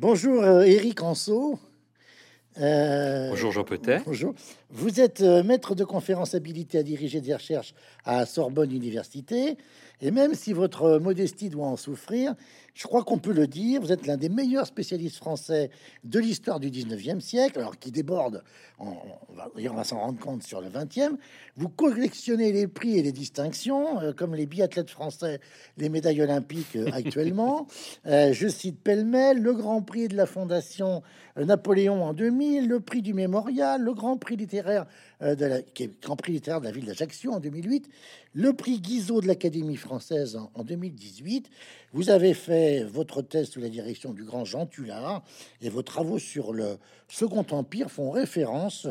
Bonjour euh, Éric Anso. Euh, bonjour Jean Petet. Bonjour. Vous êtes euh, maître de conférence habilité à diriger des recherches à Sorbonne Université. Et même si votre modestie doit en souffrir, je crois qu'on peut le dire, vous êtes l'un des meilleurs spécialistes français de l'histoire du 19e siècle, alors qui déborde, on, va, s'en rendre compte sur le 20e. Vous collectionnez les prix et les distinctions, euh, comme les biathlètes français, les médailles olympiques euh, actuellement. Euh, je cite pêle-mêle le Grand Prix de la Fondation Napoléon en 2000, le prix du Mémorial, le Grand Prix littéraire de la, qui est Grand Prix littéraire de la ville d'Ajaccio en 2008, le prix Guizot de l'Académie française en, en 2018. Vous avez fait votre thèse sous la direction du grand Jean Tullard et vos travaux sur le Second Empire font référence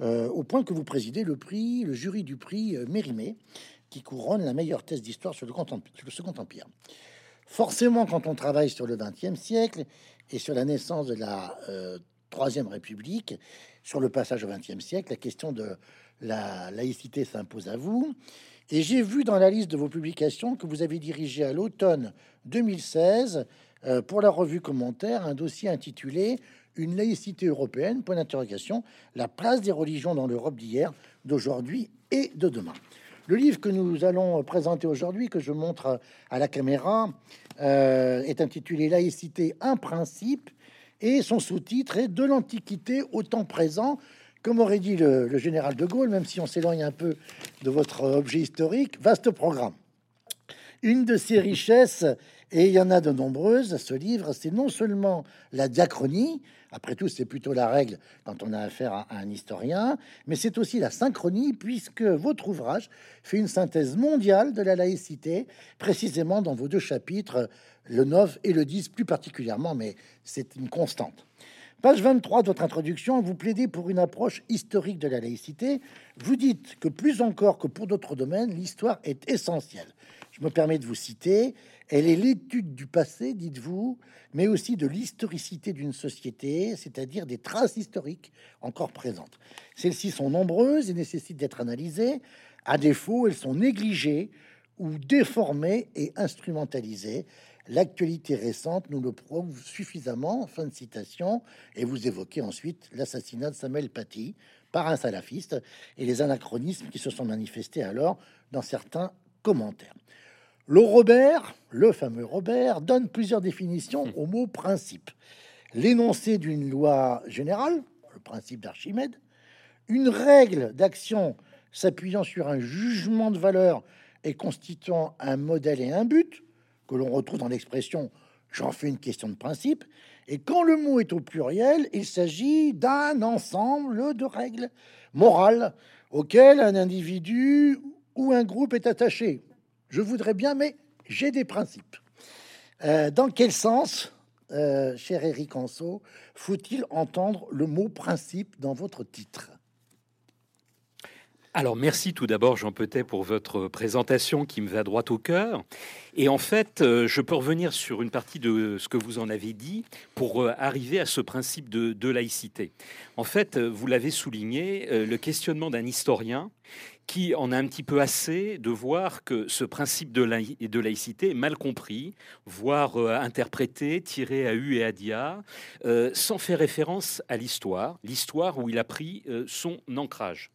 euh, au point que vous présidez le prix, le jury du prix euh, Mérimée, qui couronne la meilleure thèse d'histoire sur, le Second Empire. Forcément, quand on travaille sur le XXe siècle et sur la naissance de la euh, Troisième République, sur le passage au XXe siècle, la question de la laïcité s'impose à vous. Et j'ai vu dans la liste de vos publications que vous avez dirigé à l'automne 2016 euh, pour la revue Commentaire un dossier intitulé Une laïcité européenne, point d'interrogation, la place des religions dans l'Europe d'hier, d'aujourd'hui et de demain. Le livre que nous allons présenter aujourd'hui, que je montre à la caméra, euh, est intitulé Laïcité, un principe, et son sous-titre est De l'Antiquité au temps présent, comme aurait dit le, général de Gaulle, même si on s'éloigne un peu de votre objet historique, vaste programme. Une de ses richesses, et il y en a de nombreuses, ce livre, c'est non seulement la diachronie, après tout c'est plutôt la règle quand on a affaire à, un historien, mais c'est aussi la synchronie, puisque votre ouvrage fait une synthèse mondiale de la laïcité, précisément dans vos deux chapitres, le 9 et le 10 plus particulièrement, mais c'est une constante. Page 23 de votre introduction, vous plaidez pour une approche historique de la laïcité. Vous dites que plus encore que pour d'autres domaines, l'histoire est essentielle. Je me permets de vous citer. Elle est l'étude du passé, dites-vous, mais aussi de l'historicité d'une société, c'est-à-dire des traces historiques encore présentes. Celles-ci sont nombreuses et nécessitent d'être analysées. À défaut, elles sont négligées ou déformées et instrumentalisées. L'actualité récente nous le prouve suffisamment. Fin de citation. Et vous évoquez ensuite l'assassinat de Samuel Paty par un salafiste et les anachronismes qui se sont manifestés alors dans certains commentaires. Le Robert, le fameux Robert, donne plusieurs définitions au mot principe. L'énoncé d'une loi générale, le principe d'Archimède, une règle d'action s'appuyant sur un jugement de valeur et constituant un modèle et un but, que l'on retrouve dans l'expression j'en fais une question de principe. Et quand le mot est au pluriel, il s'agit d'un ensemble de règles morales auxquelles un individu ou un groupe est attaché. Je voudrais bien, mais j'ai des principes. Euh, dans quel sens, euh, cher Eric Anso, faut-il entendre le mot principe dans votre titre? Alors merci tout d'abord Jean Petet pour votre présentation qui me va droit au cœur. Et en fait, euh, je peux revenir sur une partie de ce que vous en avez dit pour euh, arriver à ce principe de, laïcité. En fait, euh, vous l'avez souligné, le questionnement d'un historien qui en a un petit peu assez de voir que ce principe de, de laïcité est mal compris, voire interprété, tiré à U et à dia, sans faire référence à l'histoire, l'histoire où il a pris son ancrage.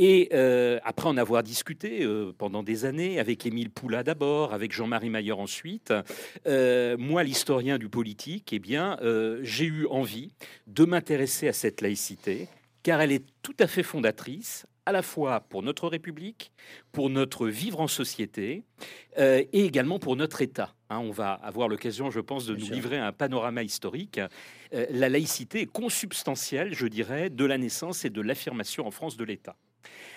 Et euh, après en avoir discuté euh, pendant des années avec Émile Poula d'abord, avec Jean-Marie Mayer ensuite, euh, moi, l'historien du politique, eh bien, j'ai eu envie de m'intéresser à cette laïcité, car elle est tout à fait fondatrice à la fois pour notre République, pour notre vivre en société et également pour notre État. Hein, on va avoir l'occasion, je pense, de nous livrer un panorama historique. la laïcité est consubstantielle, je dirais, de la naissance et de l'affirmation en France de l'État.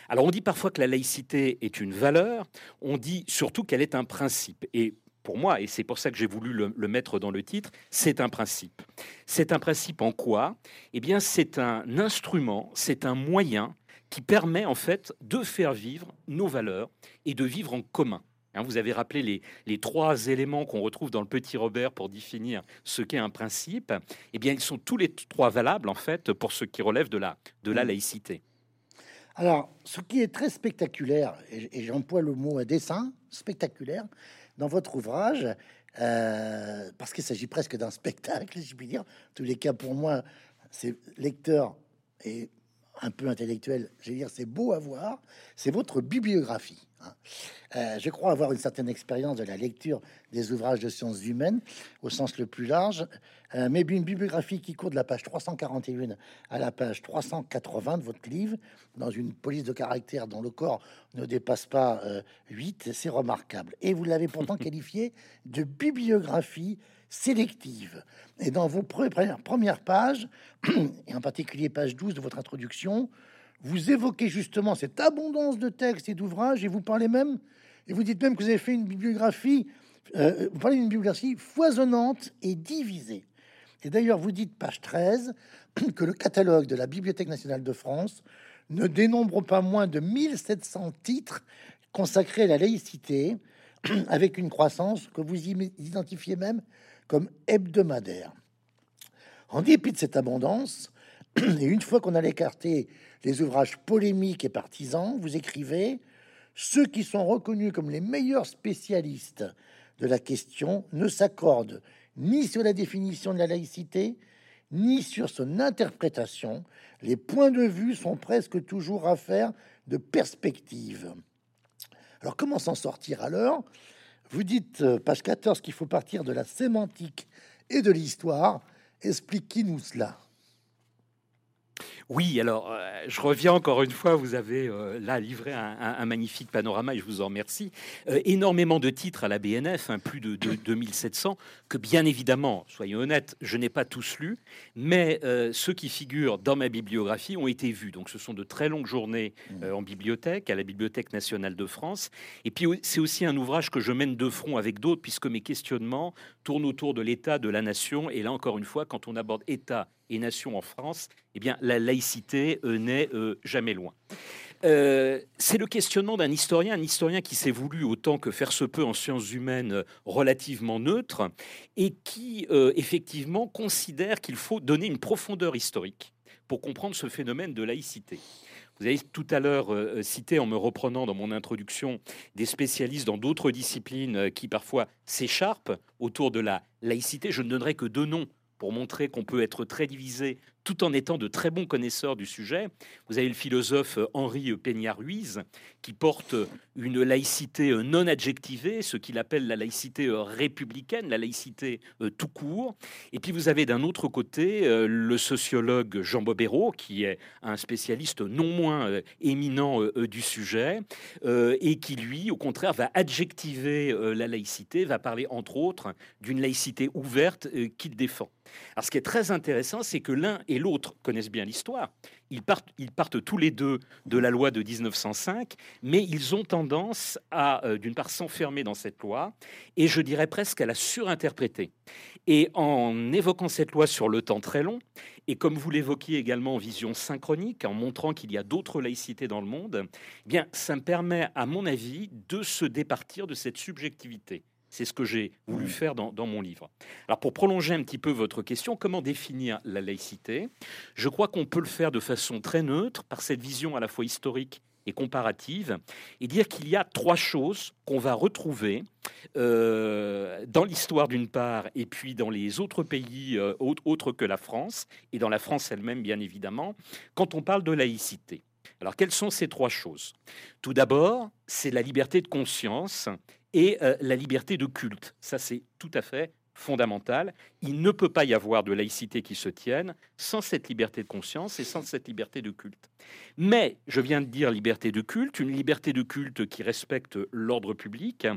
Alors on dit parfois que la laïcité est une valeur, on dit surtout qu'elle est un principe. Et pour moi, et c'est pour ça que j'ai voulu le, mettre dans le titre, c'est un principe. C'est un principe en quoi? Eh bien, c'est un instrument, c'est un moyen qui permet en fait de faire vivre nos valeurs et de vivre en commun. Hein, vous avez rappelé les, les trois éléments qu'on retrouve dans le petit Robert pour définir ce qu'est un principe. Eh bien, ils sont tous les trois valables en fait pour ce qui relève de la, de la mmh. laïcité. Alors, ce qui est très spectaculaire, et j'emploie le mot à dessin, spectaculaire, dans votre ouvrage, euh, parce qu'il s'agit presque d'un spectacle, si je puis dire. En tous les cas, pour moi, c'est lecteur et un peu intellectuel, je veux dire, c'est beau à voir, c'est votre bibliographie. Hein. Euh, je crois avoir une certaine expérience de la lecture des ouvrages de sciences humaines au sens le plus large, euh, mais une bibliographie qui court de la page 341 à la page 380 de votre livre, dans une police de caractère dont le corps ne dépasse pas 8, euh, c'est remarquable. Et vous l'avez pourtant qualifié de bibliographie sélective. Et dans vos premières pages, et en particulier page 12 de votre introduction, vous évoquez justement cette abondance de textes et d'ouvrages, et vous parlez même, et vous dites même que vous avez fait une bibliographie, euh, vous parlez d'une bibliographie foisonnante et divisée. Et d'ailleurs, vous dites, page 13, que le catalogue de la Bibliothèque nationale de France ne dénombre pas moins de 1700 titres consacrés à la laïcité, avec une croissance que vous identifiez même comme hebdomadaire. En dépit de cette abondance, et une fois qu'on a écarté les ouvrages polémiques et partisans, vous écrivez Ceux qui sont reconnus comme les meilleurs spécialistes de la question ne s'accordent ni sur la définition de la laïcité, ni sur son interprétation. Les points de vue sont presque toujours affaires de perspective. Alors comment s'en sortir alors? Vous dites, euh, page 14, qu'il faut partir de la sémantique et de l'histoire. Expliquez-nous cela. Oui, alors euh, je reviens encore une fois, vous avez euh, là livré un, magnifique panorama et je vous en remercie. Euh, énormément de titres à la BNF, hein, plus de, 2700, que bien évidemment, soyons honnêtes, je n'ai pas tous lus, mais ceux qui figurent dans ma bibliographie ont été vus. Donc ce sont de très longues journées mmh. en bibliothèque, à la Bibliothèque nationale de France. Et puis c'est aussi un ouvrage que je mène de front avec d'autres, puisque mes questionnements tournent autour de l'État, de la nation. Et là encore une fois, quand on aborde État et nation en France, eh bien, la laïcité euh, n'est euh, jamais loin. Euh, c'est le questionnement d'un historien, un historien qui s'est voulu autant que faire se peut en sciences humaines relativement neutre et qui effectivement considère qu'il faut donner une profondeur historique pour comprendre ce phénomène de laïcité. Vous avez tout à l'heure cité, en me reprenant dans mon introduction, des spécialistes dans d'autres disciplines qui parfois s'écharpent autour de la laïcité. Je ne donnerai que deux noms pour montrer qu'on peut être très divisé tout en étant de très bons connaisseurs du sujet. Vous avez le philosophe Henri Peña-Ruiz qui porte une laïcité non adjectivée, ce qu'il appelle la laïcité républicaine, la laïcité euh, tout court. Et puis vous avez d'un autre côté euh, le sociologue Jean Bobéro, qui est un spécialiste non moins euh, éminent du sujet, et qui lui, au contraire, va adjectiver la laïcité, va parler entre autres d'une laïcité ouverte qu'il défend. Alors ce qui est très intéressant, c'est que l'un et l'autre connaissent bien l'histoire. Ils partent, ils partent tous les deux de la loi de 1905, mais ils ont tendance à, euh, d'une part, s'enfermer dans cette loi, et je dirais presque à la surinterpréter. Et en évoquant cette loi sur le temps très long, et comme vous l'évoquiez également en vision synchronique, en montrant qu'il y a d'autres laïcités dans le monde, eh bien, ça me permet, à mon avis, de se départir de cette subjectivité. C'est ce que j'ai voulu faire dans, mon livre. Alors pour prolonger un petit peu votre question, comment définir la laïcité? Je crois qu'on peut le faire de façon très neutre, par cette vision à la fois historique et comparative, et dire qu'il y a trois choses qu'on va retrouver euh, dans l'histoire d'une part, et puis dans les autres pays euh, autres que la France, et dans la France elle-même bien évidemment, quand on parle de laïcité. Alors quelles sont ces trois choses? Tout d'abord, c'est la liberté de conscience et euh, la liberté de culte. Ça, c'est tout à fait fondamental. Il ne peut pas y avoir de laïcité qui se tienne sans cette liberté de conscience et sans cette liberté de culte. Mais, je viens de dire liberté de culte, une liberté de culte qui respecte l'ordre public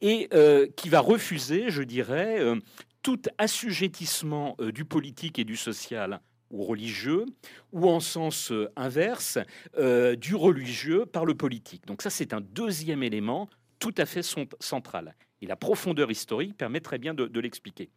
et euh, qui va refuser, je dirais, euh, tout assujettissement du politique et du social ou religieux, ou en sens inverse, du religieux par le politique. Donc ça, c'est un deuxième élément tout à fait centrale. Et la profondeur historique permet très bien de, l'expliquer.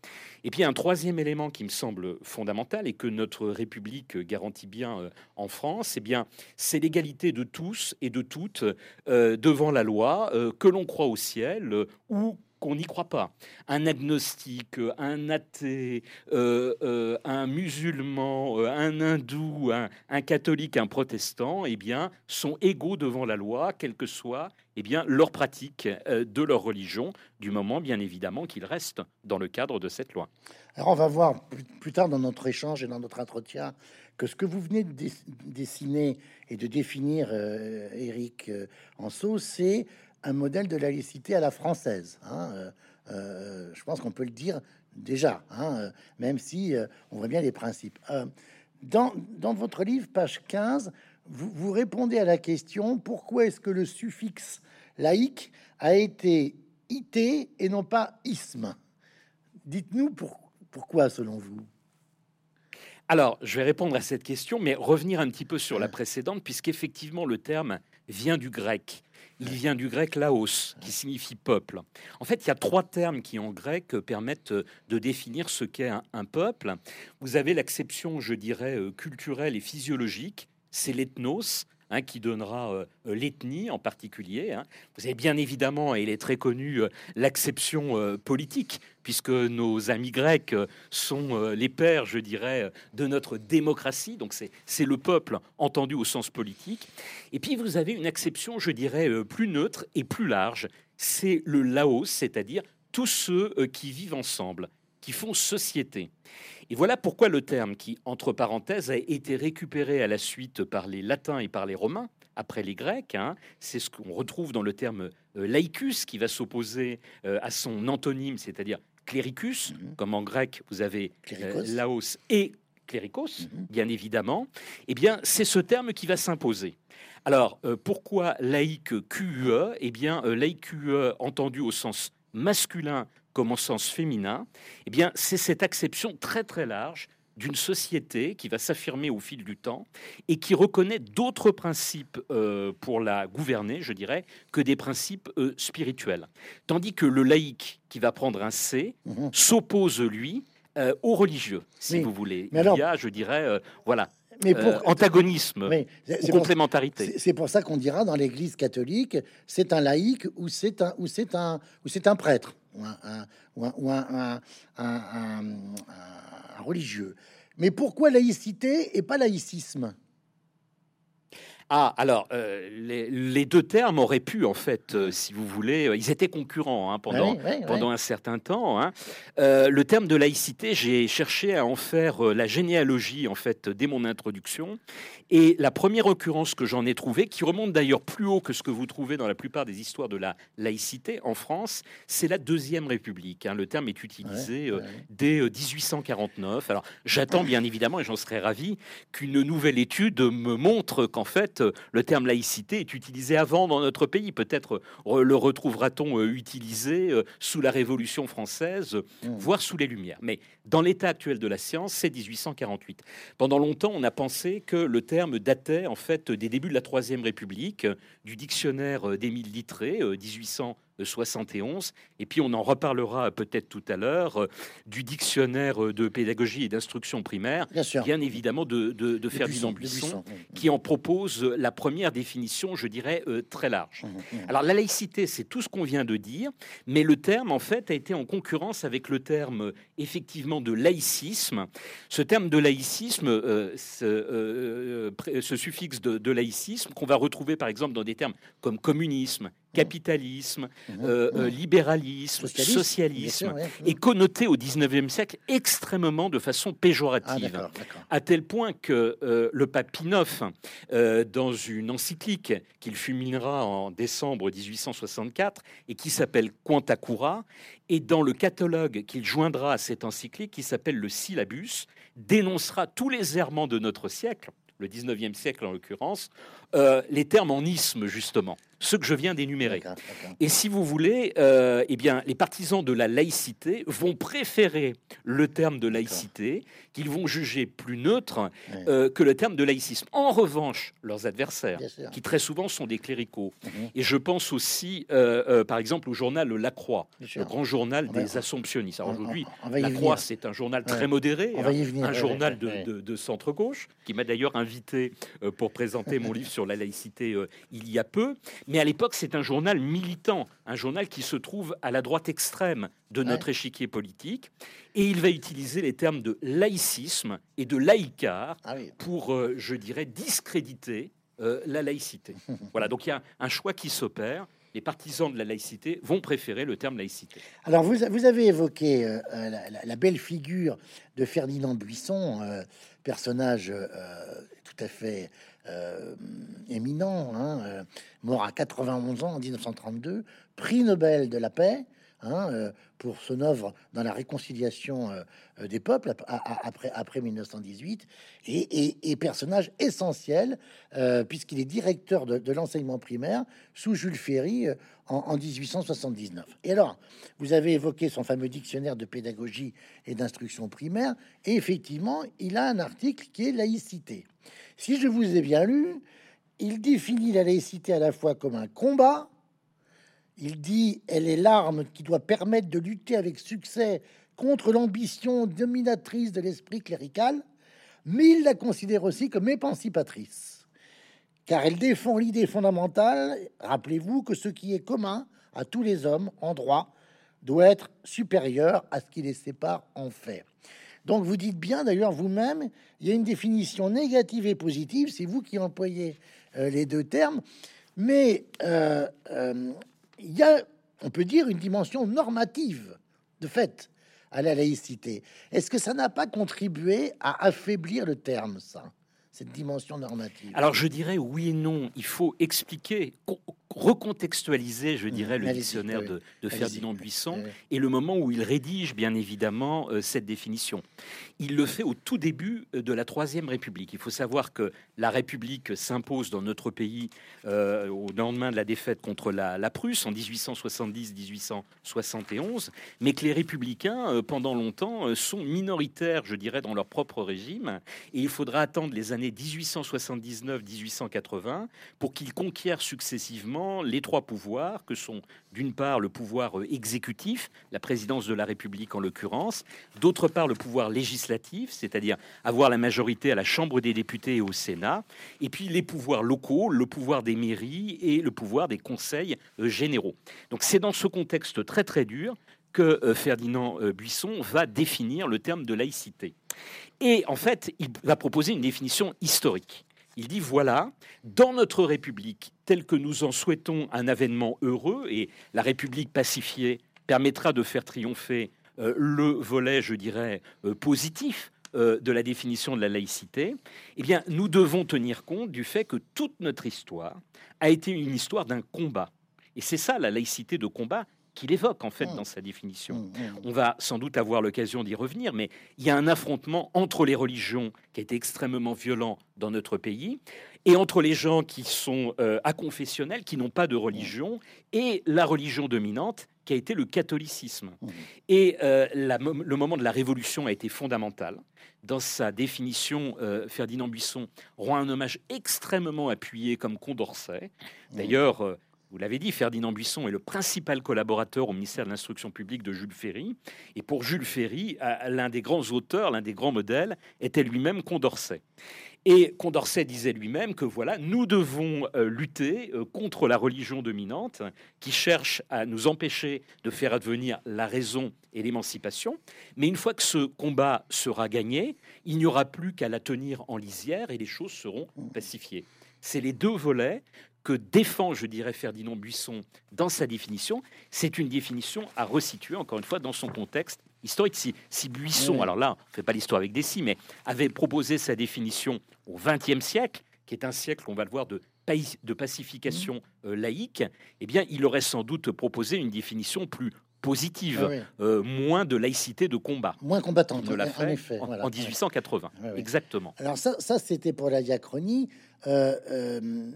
Et puis un troisième élément qui me semble fondamental et que notre République garantit bien euh, en France, eh bien, c'est l'égalité de tous et de toutes euh, devant la loi, euh, que l'on croit au ciel ou qu'on n'y croit pas. Un agnostique, un athée, euh, euh, un musulman, euh, un hindou, un, catholique, un protestant, eh bien, sont égaux devant la loi, quelle que soit eh bien, leur pratique de leur religion, du moment, bien évidemment, qu'ils restent dans le cadre de cette loi. Alors, on va voir plus tard dans notre échange et dans notre entretien que ce que vous venez de dessiner et de définir, Eric Anso, c'est un modèle de laïcité à la française. Hein, euh, euh, je pense qu'on peut le dire déjà, hein, euh, même si on voit bien les principes. Dans, dans, votre livre, page 15, vous, vous répondez à la question pourquoi est-ce que le suffixe laïque a été ité et non pas isme? Dites-nous pourquoi, selon vous? Alors, je vais répondre à cette question, mais revenir un petit peu sur la précédente, puisqu'effectivement, le terme vient du grec. Il vient du grec laos, qui signifie peuple. En fait, il y a trois termes qui en grec permettent de définir ce qu'est un, peuple. Vous avez l'acception, je dirais, euh, culturelle et physiologique, c'est l'ethnos, Hein, qui donnera euh, l'ethnie en particulier. Hein. Vous avez bien évidemment, et il est très connu, euh, l'acception euh, politique, puisque nos amis grecs sont les pères, je dirais, de notre démocratie. Donc c'est le peuple entendu au sens politique. Et puis vous avez une acception, je dirais, plus neutre et plus large. C'est le Laos, c'est-à-dire tous ceux qui vivent ensemble, qui font société. Et voilà pourquoi le terme qui, entre parenthèses, a été récupéré à la suite par les latins et par les romains, après les grecs, hein, c'est ce qu'on retrouve dans le terme euh, laicus, qui va s'opposer euh, à son antonyme, c'est-à-dire cléricus, mhm. comme en grec vous avez euh, laos et cléricos, mhm. bien évidemment, eh bien, c'est ce terme qui va s'imposer. Alors, pourquoi laïque QE Eh bien, laïque QE entendu au sens masculin comme au sens féminin, eh bien, c'est cette acception très très large d'une société qui va s'affirmer au fil du temps et qui reconnaît d'autres principes euh, pour la gouverner, je dirais, que des principes euh, spirituels. Tandis que le laïc qui va prendre un C mhm. s'oppose, lui, euh, aux religieux, si vous voulez. Il y a, je dirais, voilà, mais pour, antagonisme, complémentarité. C'est pour ça qu'on dira dans l'Église catholique, c'est un laïc ou c'est un ou c'est un ou c'est un prêtre ou un, religieux. Mais pourquoi laïcité et pas laïcisme? Ah, alors, euh, les, deux termes auraient pu, en fait, euh, si vous voulez, euh, ils étaient concurrents hein, pendant, pendant un certain temps. Hein. le terme de laïcité, j'ai cherché à en faire la généalogie, en fait, dès mon introduction. Et la première occurrence que j'en ai trouvée, qui remonte d'ailleurs plus haut que ce que vous trouvez dans la plupart des histoires de la laïcité en France, c'est la Deuxième République. Hein. Le terme est utilisé dès 1849. Alors, j'attends bien évidemment, et j'en serais ravi, qu'une nouvelle étude me montre qu'en fait, le terme laïcité est utilisé avant dans notre pays. Peut-être le retrouvera-t-on euh, utilisé euh, sous la Révolution française, mmh. voire sous les Lumières. Mais dans l'état actuel de la science, c'est 1848. Pendant longtemps, on a pensé que le terme datait en fait des débuts de la Troisième République, du dictionnaire d'Émile Littré, 1800. 71. Et puis on en reparlera peut-être tout à l'heure euh, du dictionnaire euh, de pédagogie et d'instruction primaire, bien, évidemment de, de, de Ferdinand Buisson, qui en propose la première définition, je dirais, euh, très large. Mmh, mmh. Alors la laïcité, c'est tout ce qu'on vient de dire, mais le terme, en fait, a été en concurrence avec le terme, effectivement, de laïcisme. Ce terme de laïcisme, ce, ce, suffixe de, de laïcisme, qu'on va retrouver, par exemple, dans des termes comme communisme, capitalisme, mmh. Euh, euh, libéralisme, socialisme, est connoté au 19e siècle extrêmement de façon péjorative, ah, à tel point que euh, le pape Pie dans une encyclique qu'il fulminera en décembre 1864 et qui s'appelle Quanta Cura, et dans le catalogue qu'il joindra à cette encyclique, qui s'appelle le Syllabus, dénoncera tous les errements de notre siècle, le 19e siècle en l'occurrence, les termes en isme justement ce que je viens d'énumérer. Et si vous voulez, euh, eh bien, les partisans de la laïcité vont préférer le terme de laïcité, qu'ils vont juger plus neutre euh, que le terme de laïcisme. En revanche, leurs adversaires, qui très souvent sont des cléricaux, mhm. et je pense aussi, euh, par exemple, au journal La Croix, le grand journal des assomptionnistes. aujourd'hui, La Croix, c'est un journal très modéré, hein, un journal de, de centre-gauche, qui m'a d'ailleurs invité pour présenter mon livre sur la laïcité il y a peu. Mais à l'époque, c'est un journal militant, un journal qui se trouve à la droite extrême de notre échiquier politique. Et il va utiliser les termes de laïcisme et de laïcard ah pour, euh, je dirais, discréditer euh, la laïcité. voilà, donc il y a un choix qui s'opère les partisans de la laïcité vont préférer le terme laïcité. Alors, vous, vous avez évoqué euh, la, belle figure de Ferdinand Buisson, personnage tout à fait euh, éminent, hein, euh, mort à 91 ans en 1932, prix Nobel de la paix. Hein, euh, pour son œuvre dans la réconciliation des peuples après, après 1918 et, personnage essentiel puisqu'il est directeur de, l'enseignement primaire sous Jules Ferry en, en, 1879. Et alors, vous avez évoqué son fameux dictionnaire de pédagogie et d'instruction primaire et effectivement, il a un article qui est laïcité. Si je vous ai bien lu, il définit la laïcité à la fois comme un combat, il dit elle est l'arme qui doit permettre de lutter avec succès contre l'ambition dominatrice de l'esprit clérical, mais il la considère aussi comme émancipatrice, car elle défend l'idée fondamentale, rappelez-vous, que ce qui est commun à tous les hommes en droit doit être supérieur à ce qui les sépare en fait. Donc vous dites bien d'ailleurs vous-même, il y a une définition négative et positive, c'est vous qui employez euh, les deux termes, mais euh, euh, il y a, on peut dire, une dimension normative de fait à la laïcité. Est-ce que ça n'a pas contribué à affaiblir le terme, ça cette dimension normative? Alors je dirais oui et non. Il faut expliquer, recontextualiser, je dirais, le dictionnaire de, Ferdinand Buisson et le moment où il rédige, bien évidemment, euh, cette définition. Il le fait au tout début euh, de la Troisième République. Il faut savoir que la République s'impose dans notre pays euh, au lendemain de la défaite contre la, Prusse en 1870-1871, mais que les républicains, pendant longtemps, sont minoritaires, je dirais, dans leur propre régime. Et il faudra attendre les années 1879-1880 pour qu'ils conquièrent successivement les trois pouvoirs que sont d'une part le pouvoir euh, exécutif, la présidence de la République en l'occurrence, d'autre part le pouvoir législatif, c'est-à-dire avoir la majorité à la Chambre des députés et au Sénat, et puis les pouvoirs locaux, le pouvoir des mairies et le pouvoir des conseils euh, généraux. Donc c'est dans ce contexte très très dur que euh, Ferdinand Buisson va définir le terme de laïcité. Et en fait, il va proposer une définition historique. Il dit voilà, dans notre République, telle que nous en souhaitons un avènement heureux, et la République pacifiée permettra de faire triompher euh, le volet, je dirais, euh, positif euh, de la définition de la laïcité, eh bien, nous devons tenir compte du fait que toute notre histoire a été une histoire d'un combat. Et c'est ça la laïcité de combat, qu'il évoque en fait mmh. dans sa définition. Mmh, mmh. On va sans doute avoir l'occasion d'y revenir, mais il y a un affrontement entre les religions qui a été extrêmement violent dans notre pays, et entre les gens qui sont euh, aconfessionnels, qui n'ont pas de religion, et la religion dominante qui a été le catholicisme. Et euh, le moment de la Révolution a été fondamental. Dans sa définition, euh, Ferdinand Buisson rend un hommage extrêmement appuyé comme Condorcet. D'ailleurs, vous l'avez dit, Ferdinand Buisson est le principal collaborateur au ministère de l'Instruction publique de Jules Ferry. Et pour Jules Ferry, l'un des grands auteurs, l'un des grands modèles, était lui-même Condorcet. Et Condorcet disait lui-même que voilà, nous devons euh, lutter euh, contre la religion dominante qui cherche à nous empêcher de faire advenir la raison et l'émancipation. Mais une fois que ce combat sera gagné, il n'y aura plus qu'à la tenir en lisière et les choses seront pacifiées. C'est les deux volets que défend, je dirais, Ferdinand Buisson dans sa définition, c'est une définition à resituer, encore une fois, dans son contexte historique. Si, si Buisson, alors là, on ne fait pas l'histoire avec des si, mais avait proposé sa définition au XXe siècle, qui est un siècle, on va le voir, de, de pacification euh, laïque, eh bien, il aurait sans doute proposé une définition plus positive, ah euh, moins de laïcité de combat. Moins combattante, en, effet, en, 1880. Exactement. Alors ça, ça c'était pour la diachronie. Euh, euh,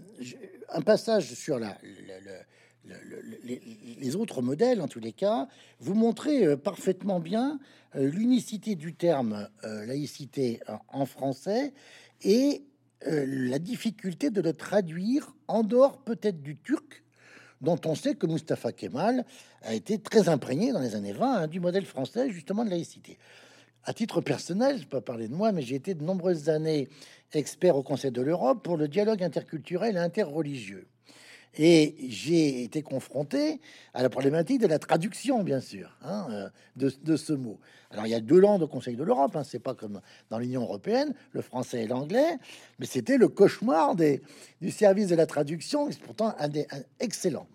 un passage sur la, les, autres modèles, en tous les cas, vous montrez euh, parfaitement bien l'unicité du terme laïcité en français et la difficulté de le traduire en dehors peut-être du turc, dont on sait que Mustafa Kemal a été très imprégné dans les années 20 hein, du modèle français justement de laïcité. À titre personnel, je peux parler de moi, mais j'ai été de nombreuses années expert au Conseil de l'Europe pour le dialogue interculturel et interreligieux. Et j'ai été confronté à la problématique de la traduction, bien sûr, hein, euh, de, ce mot. Alors, il y a deux langues au Conseil de l'Europe, hein, c'est pas comme dans l'Union européenne, le français et l'anglais, mais c'était le cauchemar du service de la traduction, c'est pourtant un des excellents.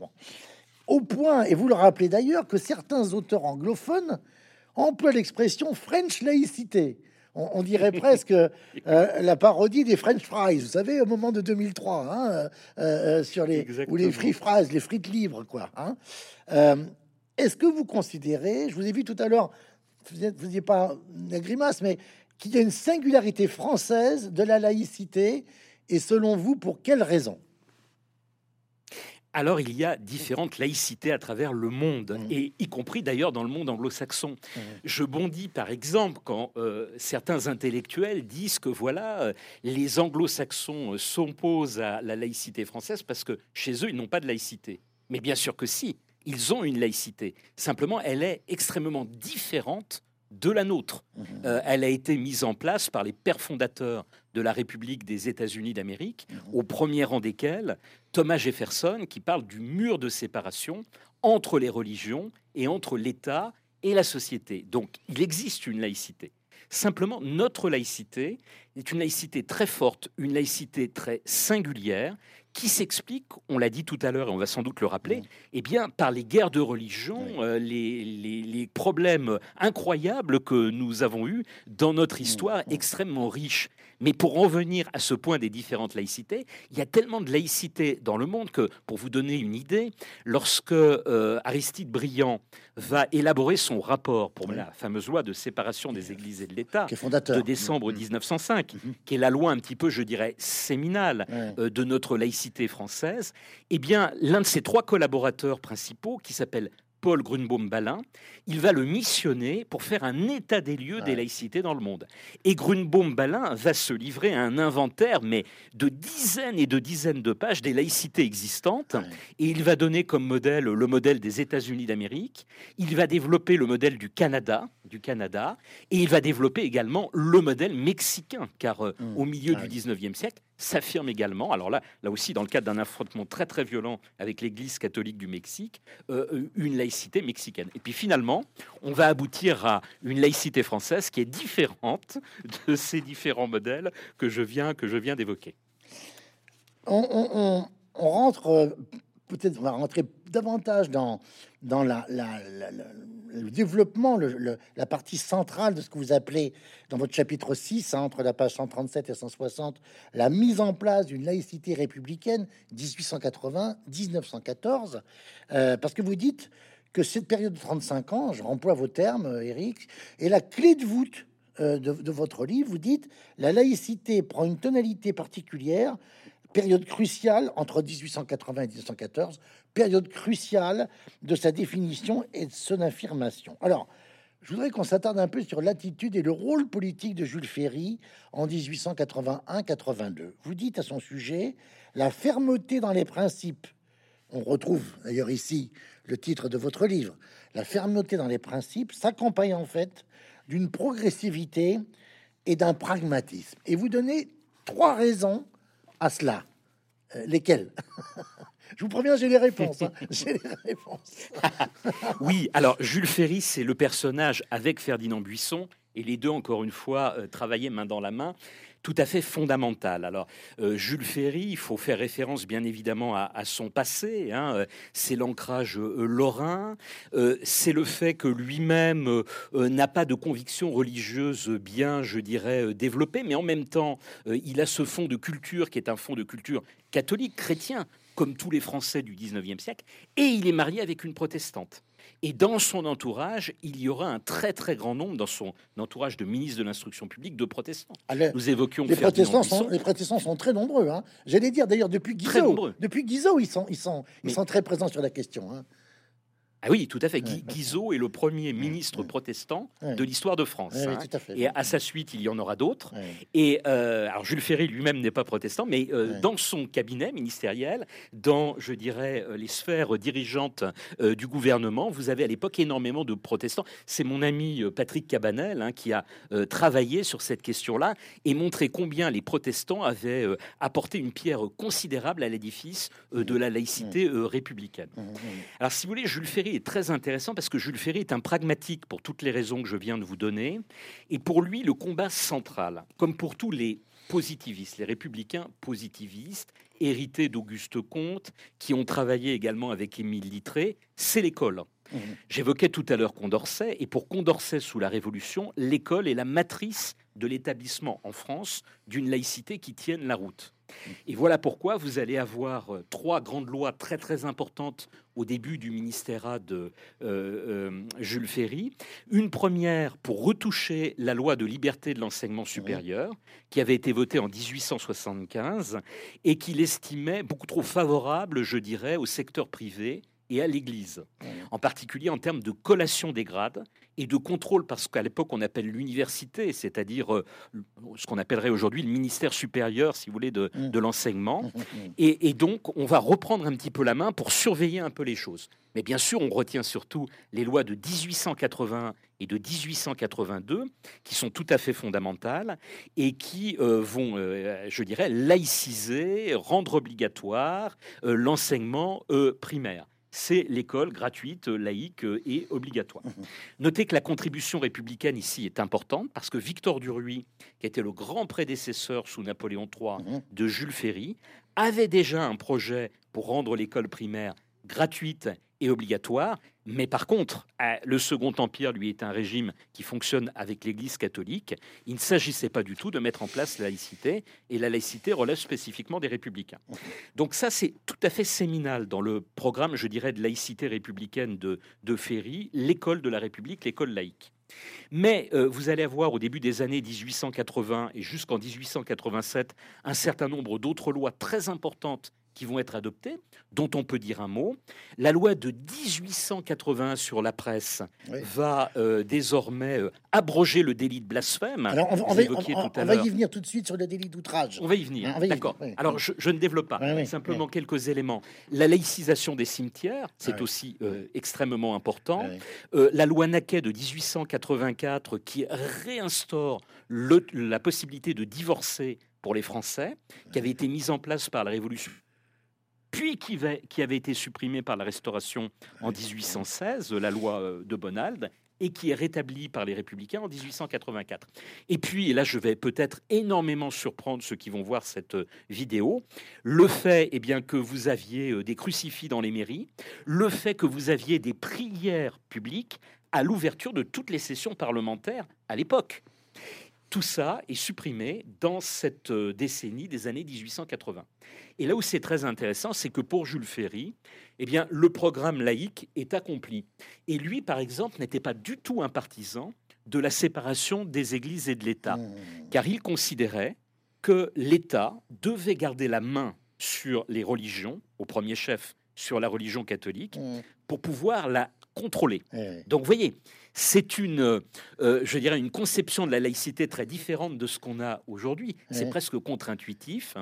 Au point, et vous le rappelez d'ailleurs, que certains auteurs anglophones emploient l'expression French laïcité on, dirait presque euh, la parodie des French fries, vous savez, au moment de 2003, hein, euh, euh, sur les ou les free fries, les frites libres, quoi. Hein. Est-ce que vous considérez, je vous ai vu tout à l'heure, vous n'êtes pas la grimace, mais qu'il y a une singularité française de la laïcité, et selon vous, pour quelle raison? Alors il y a différentes laïcités à travers le monde, mmh. et y compris d'ailleurs dans le monde anglo-saxon. Mmh. Je bondis par exemple quand euh, certains intellectuels disent que voilà, euh, les anglo-saxons euh, s'opposent à la laïcité française parce que chez eux, ils n'ont pas de laïcité. Mais bien sûr que si, ils ont une laïcité. Simplement, elle est extrêmement différente de la nôtre. Mmh. elle a été mise en place par les pères fondateurs de la République des États-Unis d'Amérique, au premier rang desquels Thomas Jefferson, qui parle du mur de séparation entre les religions et entre l'État et la société. Donc il existe une laïcité. Simplement, notre laïcité est une laïcité très forte, une laïcité très singulière, qui s'explique, on l'a dit tout à l'heure et on va sans doute le rappeler, eh bien, par les guerres de religion, euh, les, les, problèmes incroyables que nous avons eus dans notre histoire extrêmement riche. Mais pour en venir à ce point des différentes laïcités, il y a tellement de laïcité dans le monde que, pour vous donner une idée, lorsque euh, Aristide Briand va élaborer son rapport pour la fameuse loi de séparation des églises et de l'État de décembre 1905, mm. mm. mm-hmm. qui est la loi un petit peu, je dirais, séminale euh, de notre laïcité française, eh bien, l'un de ses trois collaborateurs principaux, qui s'appelle Paul Grunbaum-Balin, il va le missionner pour faire un état des lieux des laïcités dans le monde. Et Grunbaum-Balin va se livrer à un inventaire, mais de dizaines et de dizaines de pages des laïcités existantes. Et il va donner comme modèle le modèle des États-Unis d'Amérique. Il va développer le modèle du Canada, du Canada, et il va développer également le modèle mexicain, car euh, mmh. au milieu ah du 19e siècle, s'affirme également, alors là, là aussi dans le cadre d'un affrontement très très violent avec l'Église catholique du Mexique, euh, une laïcité mexicaine. Et puis finalement, on va aboutir à une laïcité française qui est différente de ces différents modèles que je viens, viens d'évoquer. On, rentre, euh, peut-être on va rentrer davantage dans, dans la, le développement, la partie centrale de ce que vous appelez dans votre chapitre 6, hein, entre la page 137 et 160, la mise en place d'une laïcité républicaine 1880-1914, euh, parce que vous dites que cette période de 35 ans, je remploie vos termes, Eric, est la clé de voûte euh, de, de, votre livre. Vous dites la laïcité prend une tonalité particulière période cruciale entre 1880 et 1914, période cruciale de sa définition et de son affirmation. Alors, je voudrais qu'on s'attarde un peu sur l'attitude et le rôle politique de Jules Ferry en 1881-82. Vous dites à son sujet la fermeté dans les principes. On retrouve d'ailleurs ici le titre de votre livre. La fermeté dans les principes s'accompagne en fait d'une progressivité et d'un pragmatisme. Et vous donnez trois raisons à cela. Euh, lesquels? Je vous préviens, j'ai les réponses. Hein. J'ai les réponses. oui, alors Jules Ferry, c'est le personnage avec Ferdinand Buisson, et les deux, encore une fois, euh, travaillaient main dans la main tout à fait fondamental. Alors, euh, Jules Ferry, il faut faire référence bien évidemment à, son passé. Hein, euh, c'est l'ancrage euh, lorrain, c'est le fait que lui-même n'a pas de conviction religieuse bien, je dirais, développée, mais en même temps, il a ce fond de culture qui est un fond de culture catholique, chrétien, comme tous les Français du 19e siècle, et il est marié avec une protestante. Et dans son entourage, il y aura un très très grand nombre, dans son entourage de ministre de l'instruction publique, de protestants. Nous évoquions les protestants, sont, les protestants sont très nombreux. Hein. J'allais dire d'ailleurs depuis Guizot, depuis Guizot, ils sont, ils sont, ils sont très présents sur la question. Hein. Ah oui, tout à fait. Guizot est le premier ministre protestant de l'histoire de France. Hein. Et à sa suite, il y en aura d'autres. Et euh, alors Jules Ferry lui-même n'est pas protestant, mais euh, dans son cabinet ministériel, dans, je dirais, euh, les sphères dirigeantes du gouvernement, vous avez à l'époque énormément de protestants. C'est mon ami Patrick Cabanel hein, qui a travaillé sur cette question-là et montré combien les protestants avaient apporté une pierre considérable à l'édifice de la laïcité républicaine. Alors si vous voulez, Jules Ferry est très intéressant parce que Jules Ferry est un pragmatique pour toutes les raisons que je viens de vous donner. Et pour lui, le combat central, comme pour tous les positivistes, les républicains positivistes, hérités d'Auguste Comte, qui ont travaillé également avec Émile Littré, c'est l'école. Mmh. J'évoquais tout à l'heure Condorcet, et pour Condorcet, sous la Révolution, l'école est la matrice de l'établissement en France d'une laïcité qui tienne la route. Et voilà pourquoi vous allez avoir euh, trois grandes lois très très importantes au début du ministère de euh, euh, Jules Ferry. Une première pour retoucher la loi de liberté de l'enseignement supérieur, qui avait été votée en 1875 et qu'il estimait beaucoup trop favorable, je dirais, au secteur privé et à l'Église, en particulier en termes de collation des grades et de contrôle, parce qu'à l'époque on appelle l'université, c'est-à-dire euh, ce qu'on appellerait aujourd'hui le ministère supérieur, si vous voulez, de, mmh. l'enseignement. Mmh, mmh, et, donc on va reprendre un petit peu la main pour surveiller un peu les choses. Mais bien sûr, on retient surtout les lois de 1881 et de 1882, qui sont tout à fait fondamentales et qui euh, vont, euh, je dirais, laïciser, rendre obligatoire l'enseignement primaire c'est l'école gratuite, laïque et obligatoire. Mmh Notez que la contribution républicaine ici est importante parce que Victor Duruy, qui était le grand prédécesseur sous Napoléon III mmh de Jules Ferry, avait déjà un projet pour rendre l'école primaire gratuite et obligatoire. Mais par contre, le Second Empire, lui, est un régime qui fonctionne avec l'Église catholique. Il ne s'agissait pas du tout de mettre en place la laïcité, et la laïcité relève spécifiquement des républicains. Donc ça, c'est tout à fait séminal dans le programme, je dirais, de laïcité républicaine de, de Ferry, l'école de la République, l'école laïque. Mais euh, vous allez avoir au début des années 1880 et jusqu'en 1887 un certain nombre d'autres lois très importantes qui vont être adoptées, dont on peut dire un mot. La loi de 1881 sur la presse va euh, désormais euh, abroger le délit de blasphème. Alors, on, va, y venir tout de suite sur le délit d'outrage. On va y venir, hein, d'accord. Alors, je, ne développe pas, simplement quelques éléments. La laïcisation des cimetières, c'est aussi euh, extrêmement important. la loi Naquet de 1884 qui réinstaure la possibilité de divorcer pour les Français, qui avait été mise en place par la Révolution puis qui, avait été supprimé par la Restauration en 1816, la loi euh, de Bonald, et qui est rétabli par les républicains en 1884. Et puis, et là je vais peut-être énormément surprendre ceux qui vont voir cette euh, vidéo, le fait eh bien, que vous aviez euh, des crucifix dans les mairies, le fait que vous aviez des prières publiques à l'ouverture de toutes les sessions parlementaires à l'époque. Tout ça est supprimé dans cette décennie des années 1880. Et là où c'est très intéressant, c'est que pour Jules Ferry, eh bien, le programme laïque est accompli. Et lui, par exemple, n'était pas du tout un partisan de la séparation des églises et de l'État, mmh. car il considérait que l'État devait garder la main sur les religions, au premier chef sur la religion catholique, mmh. pour pouvoir la contrôler. Eh Donc, vous voyez, c'est une, euh, je dirais, une conception de la laïcité très différente de ce qu'on a aujourd'hui. C'est presque contre-intuitif.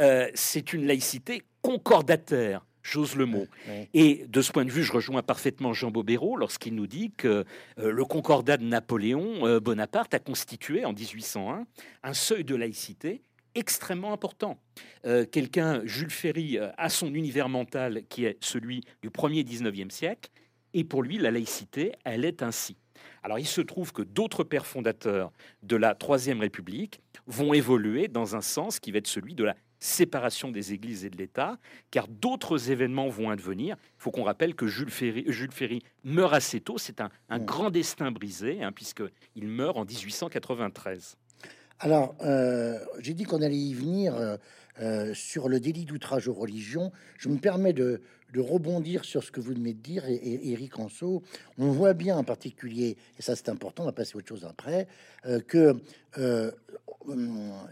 Euh, c'est une laïcité concordataire. J'ose le mot. Et de ce point de vue, je rejoins parfaitement Jean Bobéro lorsqu'il nous dit que euh, le concordat de Napoléon Bonaparte a constitué en 1801 un seuil de laïcité extrêmement important. Quelqu'un, Jules Ferry, a son univers mental qui est celui du premier 19e siècle, et pour lui, la laïcité, elle est ainsi. Alors il se trouve que d'autres pères fondateurs de la Troisième République vont évoluer dans un sens qui va être celui de la séparation des églises et de l'État, car d'autres événements vont advenir. Il faut qu'on rappelle que Jules Ferry, Jules Ferry, meurt assez tôt, c'est un, un mmh. grand destin brisé, hein, puisqu'il meurt en 1893. Alors, euh, j'ai dit qu'on allait y venir euh, euh, sur le délit d'outrage aux religions. Je me permets de, de rebondir sur ce que vous venez de dire, et, Eric Anso, on voit bien en particulier, et ça c'est important, on va passer à autre chose après, euh, que, euh,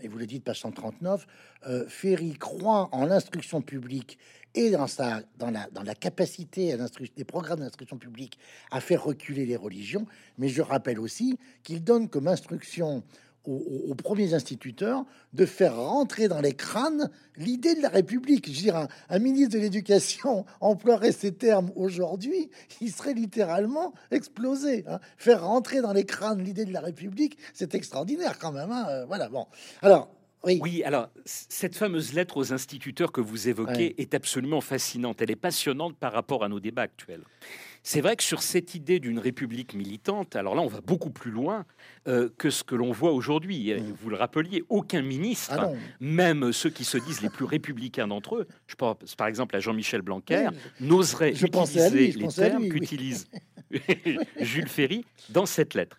et vous le dites, page 139, euh, Ferry croit en l'instruction publique et dans, sa, dans, la, dans la capacité à des programmes d'instruction publique à faire reculer les religions. Mais je rappelle aussi qu'il donne comme instruction aux, premiers instituteurs de faire rentrer dans les crânes l'idée de la République. Je veux dire, un, ministre de l'Éducation emploierait ces termes aujourd'hui, il serait littéralement explosé. Hein. Faire rentrer dans les crânes l'idée de la République, c'est extraordinaire quand même. Hein. Euh, voilà, bon. Alors, oui. alors cette fameuse lettre aux instituteurs que vous évoquez est absolument fascinante. Elle est passionnante par rapport à nos débats actuels. C'est vrai que sur cette idée d'une république militante, alors là, on va beaucoup plus loin euh, que ce que l'on voit aujourd'hui. Mm. Vous le rappeliez, aucun ministre, ah même ceux qui se disent les plus républicains d'entre eux, je pense par exemple à Jean-Michel Blanquer, n'oserait utiliser les termes qu'utilise Jules Ferry dans cette lettre.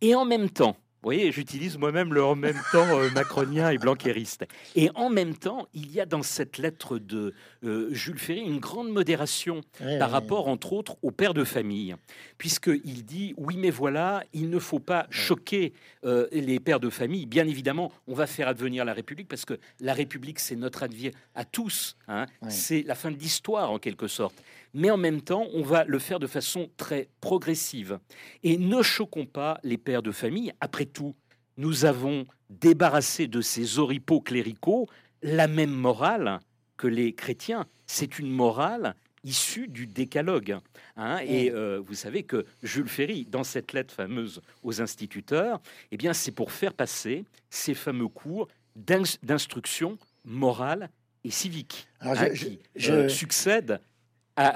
Et en même temps, vous voyez, j'utilise moi-même le en même temps euh, macronien et blanquériste. Et en même temps, il y a dans cette lettre de euh, Jules Ferry une grande modération par rapport, entre autres, au père de famille, puisqu'il dit oui, mais voilà, il ne faut pas choquer euh, les pères de famille. Bien évidemment, on va faire advenir la République parce que la République, c'est notre advier à tous. Hein. C'est la fin de l'histoire en quelque sorte mais en même temps, on va le faire de façon très progressive. Et ne choquons pas les pères de famille. Après tout, nous avons débarrassé de ces oripeaux cléricaux la même morale que les chrétiens. C'est une morale issue du décalogue. Hein. et euh, vous savez que Jules Ferry, dans cette lettre fameuse aux instituteurs, eh bien, c'est pour faire passer ces fameux cours d'instruction morale et civique hein, qui euh, succèdent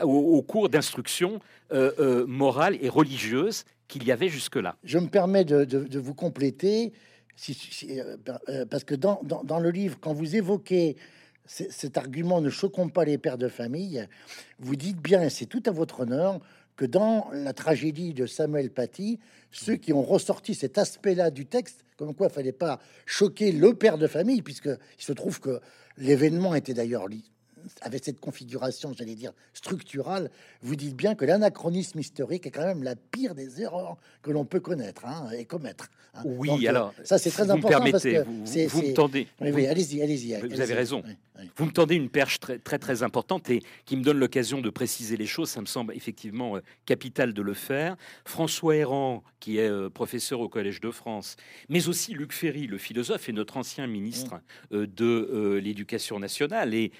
au, cours d'instruction euh, euh, morale et religieuse qu'il y avait jusque-là. Je me permets de, vous compléter, euh, parce que dans, le livre, quand vous évoquez cet argument ne choquons pas les pères de famille, vous dites bien, et c'est tout à votre honneur, que dans la tragédie de Samuel Paty, ceux qui ont ressorti cet aspect-là du texte, comme quoi il fallait pas choquer le père de famille, puisque il se trouve que l'événement était d'ailleurs avec cette configuration, j'allais dire, structurale, vous dites bien que l'anachronisme historique est quand même la pire des erreurs que l'on peut connaître hein, et commettre. Hein. Oui, euh, alors ça c'est très important. parce que vous, vous me tendez. Oui, allez-y, allez-y. Vous avez raison. Vous me tendez une perche très, très, très importante et qui me donne l'occasion de préciser les choses. Ça me semble effectivement euh, capital de le faire. François Héran, qui est euh, professeur au Collège de France, mais aussi Luc Ferry, le philosophe et notre ancien ministre mmh. de l'Éducation nationale et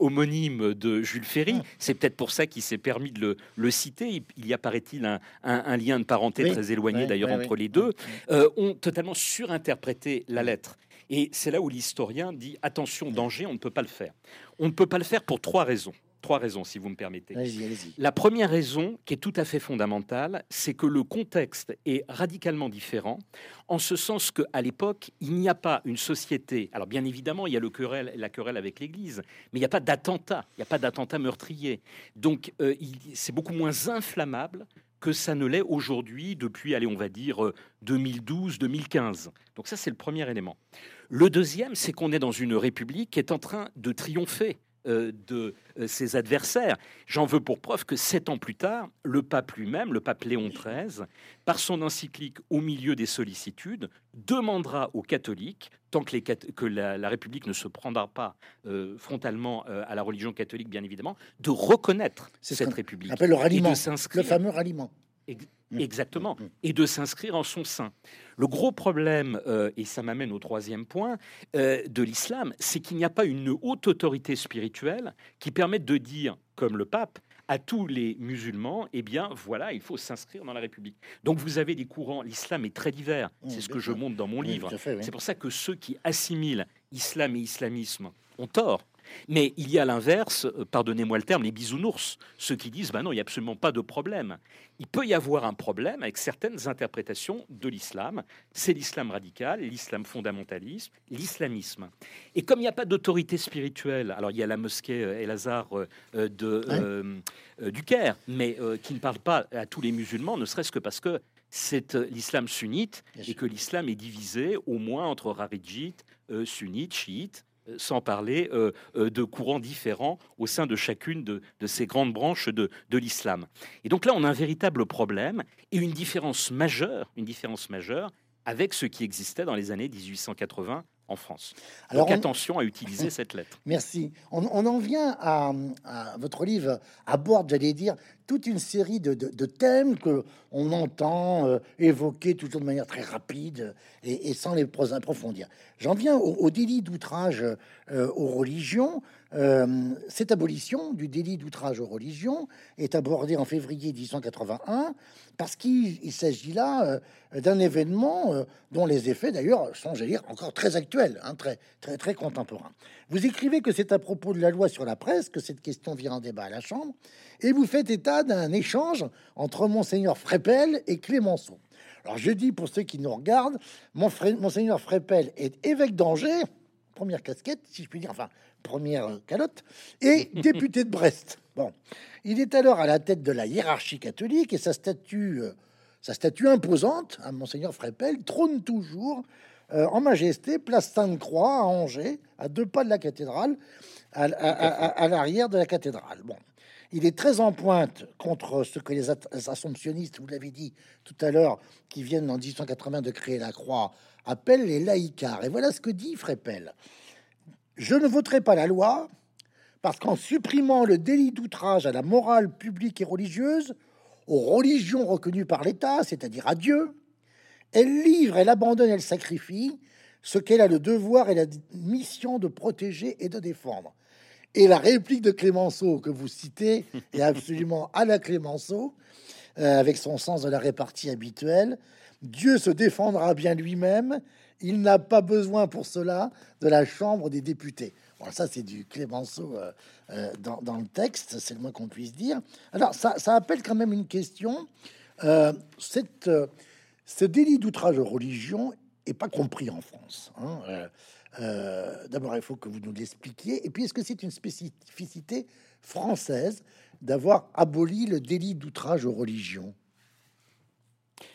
homonyme de Jules Ferry. Mmh. C'est peut-être pour ça qu'il s'est permis de le, citer. Il y a, paraît-il, un, lien de parenté très éloigné d'ailleurs entre les deux, euh, ont totalement surinterprété la lettre. Et c'est là où l'historien dit attention, danger, on ne peut pas le faire. On ne peut pas le faire pour trois raisons trois raisons, si vous me permettez. La première raison, qui est tout à fait fondamentale, c'est que le contexte est radicalement différent, en ce sens qu'à l'époque, il n'y a pas une société. Alors, bien évidemment, il y a le querelle, la querelle avec l'Église, mais il n'y a pas d'attentat, il n'y a pas d'attentat meurtrier. Donc, euh, c'est beaucoup moins inflammable que ça ne l'est aujourd'hui depuis, allez, on va dire 2012-2015. Euh, Donc ça, c'est le premier élément. Le deuxième, c'est qu'on est dans une république qui est en train de triompher. Euh, de euh, ses adversaires. J'en veux pour preuve que sept ans plus tard, le pape lui-même, le pape Léon XIII, par son encyclique Au milieu des sollicitudes, demandera aux catholiques, tant que, que la, République ne se prendra pas euh, frontalement à la religion catholique, bien évidemment, de reconnaître cette République. Appelle le ralliement, le fameux ralliement. Mmh. Exactement, mmh. et de s'inscrire en son sein. Le gros problème, euh, et ça m'amène au troisième point, euh, de l'islam, c'est qu'il n'y a pas une haute autorité spirituelle qui permette de dire, comme le pape, à tous les musulmans, eh bien voilà, il faut s'inscrire dans la République. Donc vous avez des courants, l'islam est très divers, mmh, c'est ce que je montre dans mon livre. C'est pour ça que ceux qui assimilent islam et islamisme ont tort. Mais il y a l'inverse, euh, pardonnez-moi le terme, les bisounours, ceux qui disent, ben non, il n'y a absolument pas de problème. Il peut y avoir un problème avec certaines interprétations de l'islam. C'est l'islam radical, l'islam fondamentaliste, l'islamisme. Et comme il n'y a pas d'autorité spirituelle, alors il y a la mosquée euh, El-Azhar euh, de, du Caire, mais qui ne parle pas à tous les musulmans, ne serait-ce que parce que c'est l'islam sunnite et que l'islam est divisé au moins entre raridjites, sunnites, chiites, sans parler euh, euh, de courants différents au sein de chacune de, ces grandes branches de, l'islam. Et donc là, on a un véritable problème et une différence majeure, une différence majeure avec ce qui existait dans les années 1880 en France. Alors, Donc attention à utiliser cette lettre. Merci. On, en vient à, votre livre aborde, j'allais dire, toute une série de, thèmes que on entend euh, évoquer toujours de manière très rapide et, sans les approfondir. J'en viens au, délit d'outrage euh, aux religions. Euh, cette abolition du délit d'outrage aux religions est abordée en février 1881 parce qu'il s'agit là d'un événement dont les effets d'ailleurs sont, j'allais dire, encore très actuels, hein, très, très, très contemporains. Vous écrivez que c'est à propos de la loi sur la presse que cette question vient en débat à la Chambre et vous faites état d'un échange entre Monseigneur Frépel et Clémenceau. Alors je dis pour ceux qui nous regardent, Monseigneur Frépel est évêque d'Angers, première casquette, si je puis dire, enfin première calotte, et député de Brest. Bon, il est alors à la tête de la hiérarchie catholique et sa statue, euh, sa statue imposante, à Monseigneur Frépel, trône toujours euh, en majesté, place Sainte-Croix à Angers, à deux pas de la cathédrale, à, à l'arrière de la cathédrale. Bon, il est très en pointe contre ce que les assomptionnistes, vous l'avez dit tout à l'heure, qui viennent en 1880 de créer la croix, appellent les laïcars. Et voilà ce que dit Frépel. Je ne voterai pas la loi parce qu'en supprimant le délit d'outrage à la morale publique et religieuse, aux religions reconnues par l'État, c'est-à-dire à Dieu, elle livre, elle abandonne, elle sacrifie ce qu'elle a le devoir et la mission de protéger et de défendre. Et la réplique de Clémenceau que vous citez est absolument à la Clémenceau, euh, avec son sens de la répartie habituelle. Dieu se défendra bien lui-même. Il n'a pas besoin pour cela de la Chambre des députés. Bon, ça, c'est du Clémenceau euh, euh, dans, le texte, c'est le moins qu'on puisse dire. Alors, ça, appelle quand même une question. cette, ce délit d'outrage aux religions est pas compris en France. Hein. Euh, d'abord, il faut que vous nous l'expliquiez. Et puis, est-ce que c'est une spécificité française d'avoir aboli le délit d'outrage aux religions?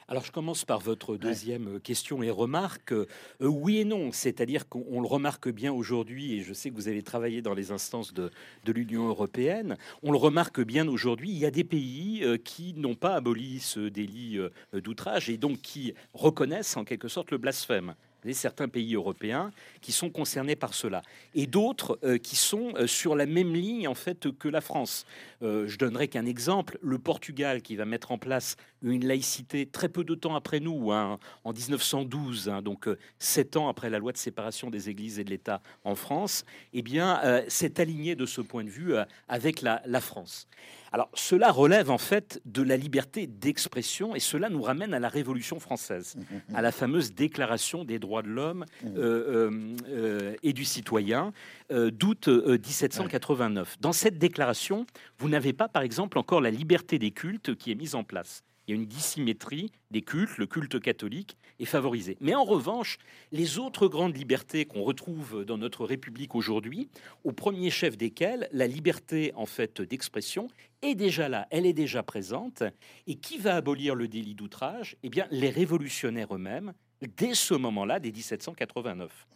Alors je commence par votre deuxième question et remarque. Euh, oui et non, c'est-à-dire qu'on le remarque bien aujourd'hui, et je sais que vous avez travaillé dans les instances de, de l'Union européenne, on le remarque bien aujourd'hui, il y a des pays euh, qui n'ont pas aboli ce délit d'outrage et donc qui reconnaissent en quelque sorte le blasphème certains pays européens qui sont concernés par cela, et d'autres euh, qui sont euh, sur la même ligne en fait que la France. Euh, je donnerai qu'un exemple le Portugal qui va mettre en place une laïcité très peu de temps après nous, hein, en 1912, hein, donc sept ans après la loi de séparation des Églises et de l'État en France. Eh bien, s'est aligné de ce point de vue avec la, la France. Alors cela relève en fait de la liberté d'expression et cela nous ramène à la Révolution française, mmh, mmh, mmh. à la fameuse Déclaration des droits de l'homme euh, euh, euh, et du citoyen d'août 1789. Dans cette déclaration, vous n'avez pas par exemple encore la liberté des cultes qui est mise en place il y a une dissymétrie des cultes, le culte catholique est favorisé. Mais en revanche, les autres grandes libertés qu'on retrouve dans notre République aujourd'hui, au premier chef desquelles la liberté en fait d'expression est déjà là, elle est déjà présente. Et qui va abolir le délit d'outrage? Eh bien, les révolutionnaires eux-mêmes, dès ce moment-là, dès 1789.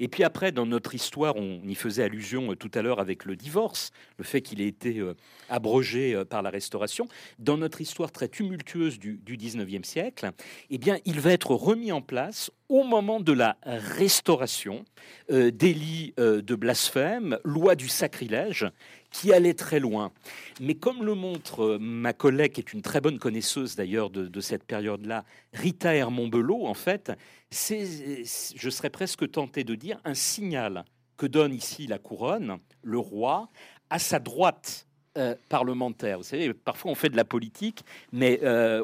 Et puis après, dans notre histoire, on y faisait allusion euh, tout à l'heure avec le divorce, le fait qu'il ait été euh, abrogé euh, par la Restauration. Dans notre histoire très tumultueuse du, du 19e siècle, eh bien, il va être remis en place au moment de la Restauration, délit de blasphème, loi du sacrilège, qui allait très loin. Mais comme le montre euh, ma collègue, qui est une très bonne connaisseuse d'ailleurs de, cette période-là, Rita Hermont-Belot, en fait, je serais presque tenté de dire, un signal que donne ici la couronne, le roi, à sa droite euh, parlementaire. Vous savez, parfois on fait de la politique, mais euh,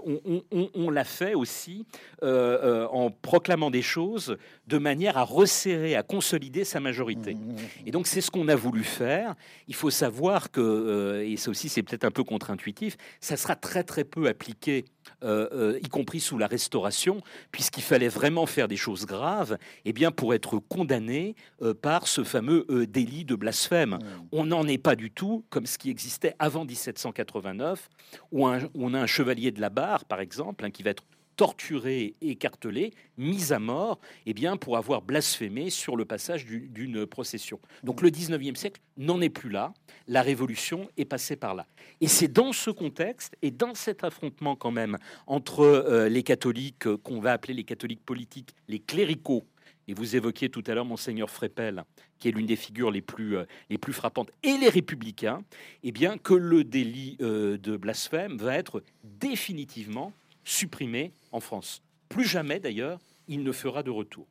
on, l'a fait aussi en proclamant des choses de manière à resserrer, à consolider sa majorité. Mmh, mmh, mmh. Et donc c'est ce qu'on a voulu faire. Il faut savoir que, et ça aussi c'est peut-être un peu contre-intuitif, ça sera très très peu appliqué euh, euh, y compris sous la Restauration, puisqu'il fallait vraiment faire des choses graves, et eh bien pour être condamné euh, par ce fameux délit de blasphème. On n'en est pas du tout comme ce qui existait avant 1789, où, on a un chevalier de la barre, par exemple, hein, qui va être torturé, écartelé, mis à mort, eh bien, pour avoir blasphémé sur le passage d'une procession. Donc le 19e siècle n'en est plus là, la Révolution est passée par là. Et c'est dans ce contexte et dans cet affrontement quand même entre euh, les catholiques euh, qu'on va appeler les catholiques politiques, les cléricaux, et vous évoquiez tout à l'heure Monseigneur Frépel, qui est l'une des figures les plus, euh, les plus frappantes, et les républicains, eh bien, que le délit de blasphème va être définitivement supprimé en France. Plus jamais, d'ailleurs, il ne fera de retour.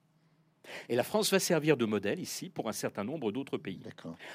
Et la France va servir de modèle ici pour un certain nombre d'autres pays.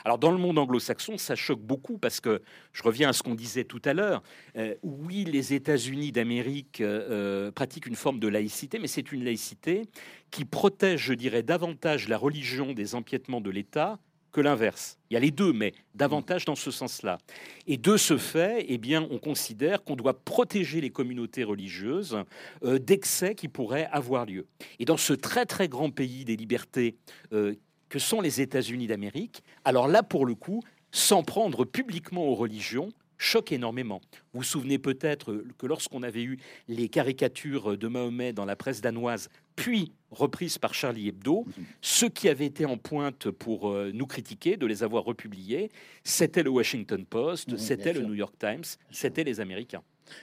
Alors dans le monde anglo-saxon, ça choque beaucoup parce que je reviens à ce qu'on disait tout à l'heure. Euh, oui, les États-Unis d'Amérique euh, euh, pratiquent une forme de laïcité, mais c'est une laïcité qui protège, je dirais, davantage la religion des empiètements de l'État que l'inverse. Il y a les deux, mais davantage dans ce sens-là. Et de ce fait, eh bien, on considère qu'on doit protéger les communautés religieuses euh, d'excès qui pourraient avoir lieu. Et dans ce très très grand pays des libertés euh, que sont les États-Unis d'Amérique, alors là, pour le coup, s'en prendre publiquement aux religions, choque énormément. Vous vous souvenez peut-être que lorsqu'on avait eu les caricatures de Mahomet dans la presse danoise, puis reprises par Charlie Hebdo, mhm. ceux qui avaient été en pointe pour euh, nous critiquer de les avoir republiés, c'était le Washington Post, c'était le New York Times, c'était les Américains.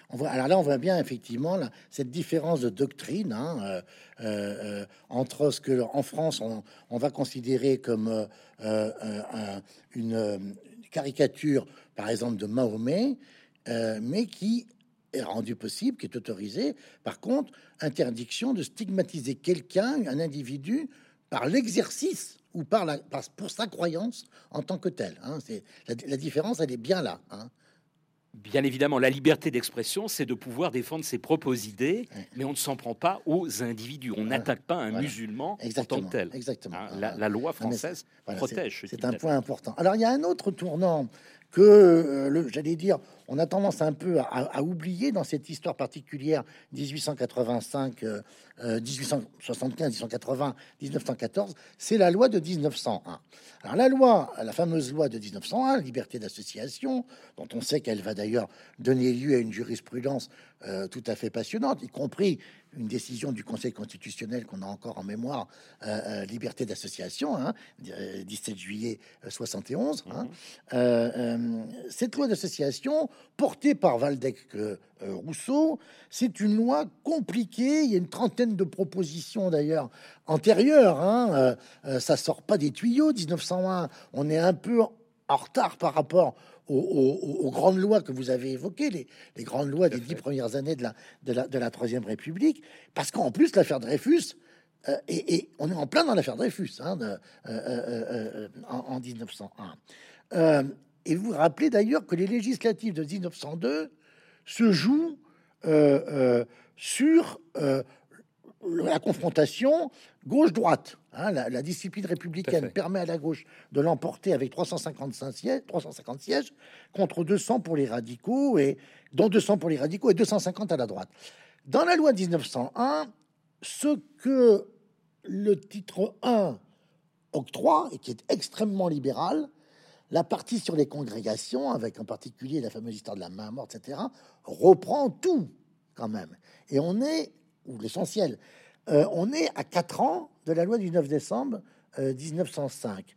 On voit, alors là, on voit bien effectivement cette différence de doctrine hein, euh, euh, entre ce que en France on, va considérer comme une, caricature, par exemple, de Mahomet, euh, mais qui est rendu possible, qui est autorisé. Par contre, interdiction de stigmatiser quelqu'un, un individu, par l'exercice ou par la, pour sa croyance en tant que tel. Hein. C'est la, différence, elle est bien là. Hein. Bien évidemment, la liberté d'expression, c'est de pouvoir défendre ses propres idées, mais on ne s'en prend pas aux individus. On n'attaque pas un musulman en tant que tel. Exactement. Hein, la, loi française protège. C'est un point important. Alors, il y a un autre tournant que, euh, j'allais dire, on a tendance un peu à, oublier dans cette histoire particulière 1885, 1875, 1880, 1914, c'est la loi de 1901. Alors la loi, la fameuse loi de 1901, liberté d'association, dont on sait qu'elle va d'ailleurs donner lieu à une jurisprudence euh, tout à fait passionnante, y compris une décision du Conseil constitutionnel qu'on a encore en mémoire, euh, euh, liberté d'association, 17 juillet 71. Hein. Mhm. cette loi d'association portée par Valdec Rousseau. C'est une loi compliquée. Il y a une trentaine de propositions d'ailleurs antérieures. Hein. Euh, euh, ça sort pas des tuyaux. 1901, on est un peu en retard par rapport aux, grandes lois que vous avez évoquées, les, grandes lois des dix premières années de la, de la, Troisième République, parce qu'en plus, l'affaire Dreyfus, et, on est en plein dans l'affaire Dreyfus hein, en, en, 1901. Et vous vous rappelez d'ailleurs que les législatives de 1902 se jouent euh, euh, sur euh, la confrontation gauche-droite. Hein, la, discipline républicaine permet à la gauche de l'emporter avec 355 sièges, 350 sièges contre 200 pour les radicaux, et dont 200 pour les radicaux et 250 à la droite. Dans la loi 1901, ce que le titre 1 octroie, et qui est extrêmement libéral, la partie sur les congrégations, avec en particulier la fameuse histoire de la main morte, etc., reprend tout quand même. Et on est, ou l'essentiel, euh, on est à 4 ans de la loi du 9 décembre 1905.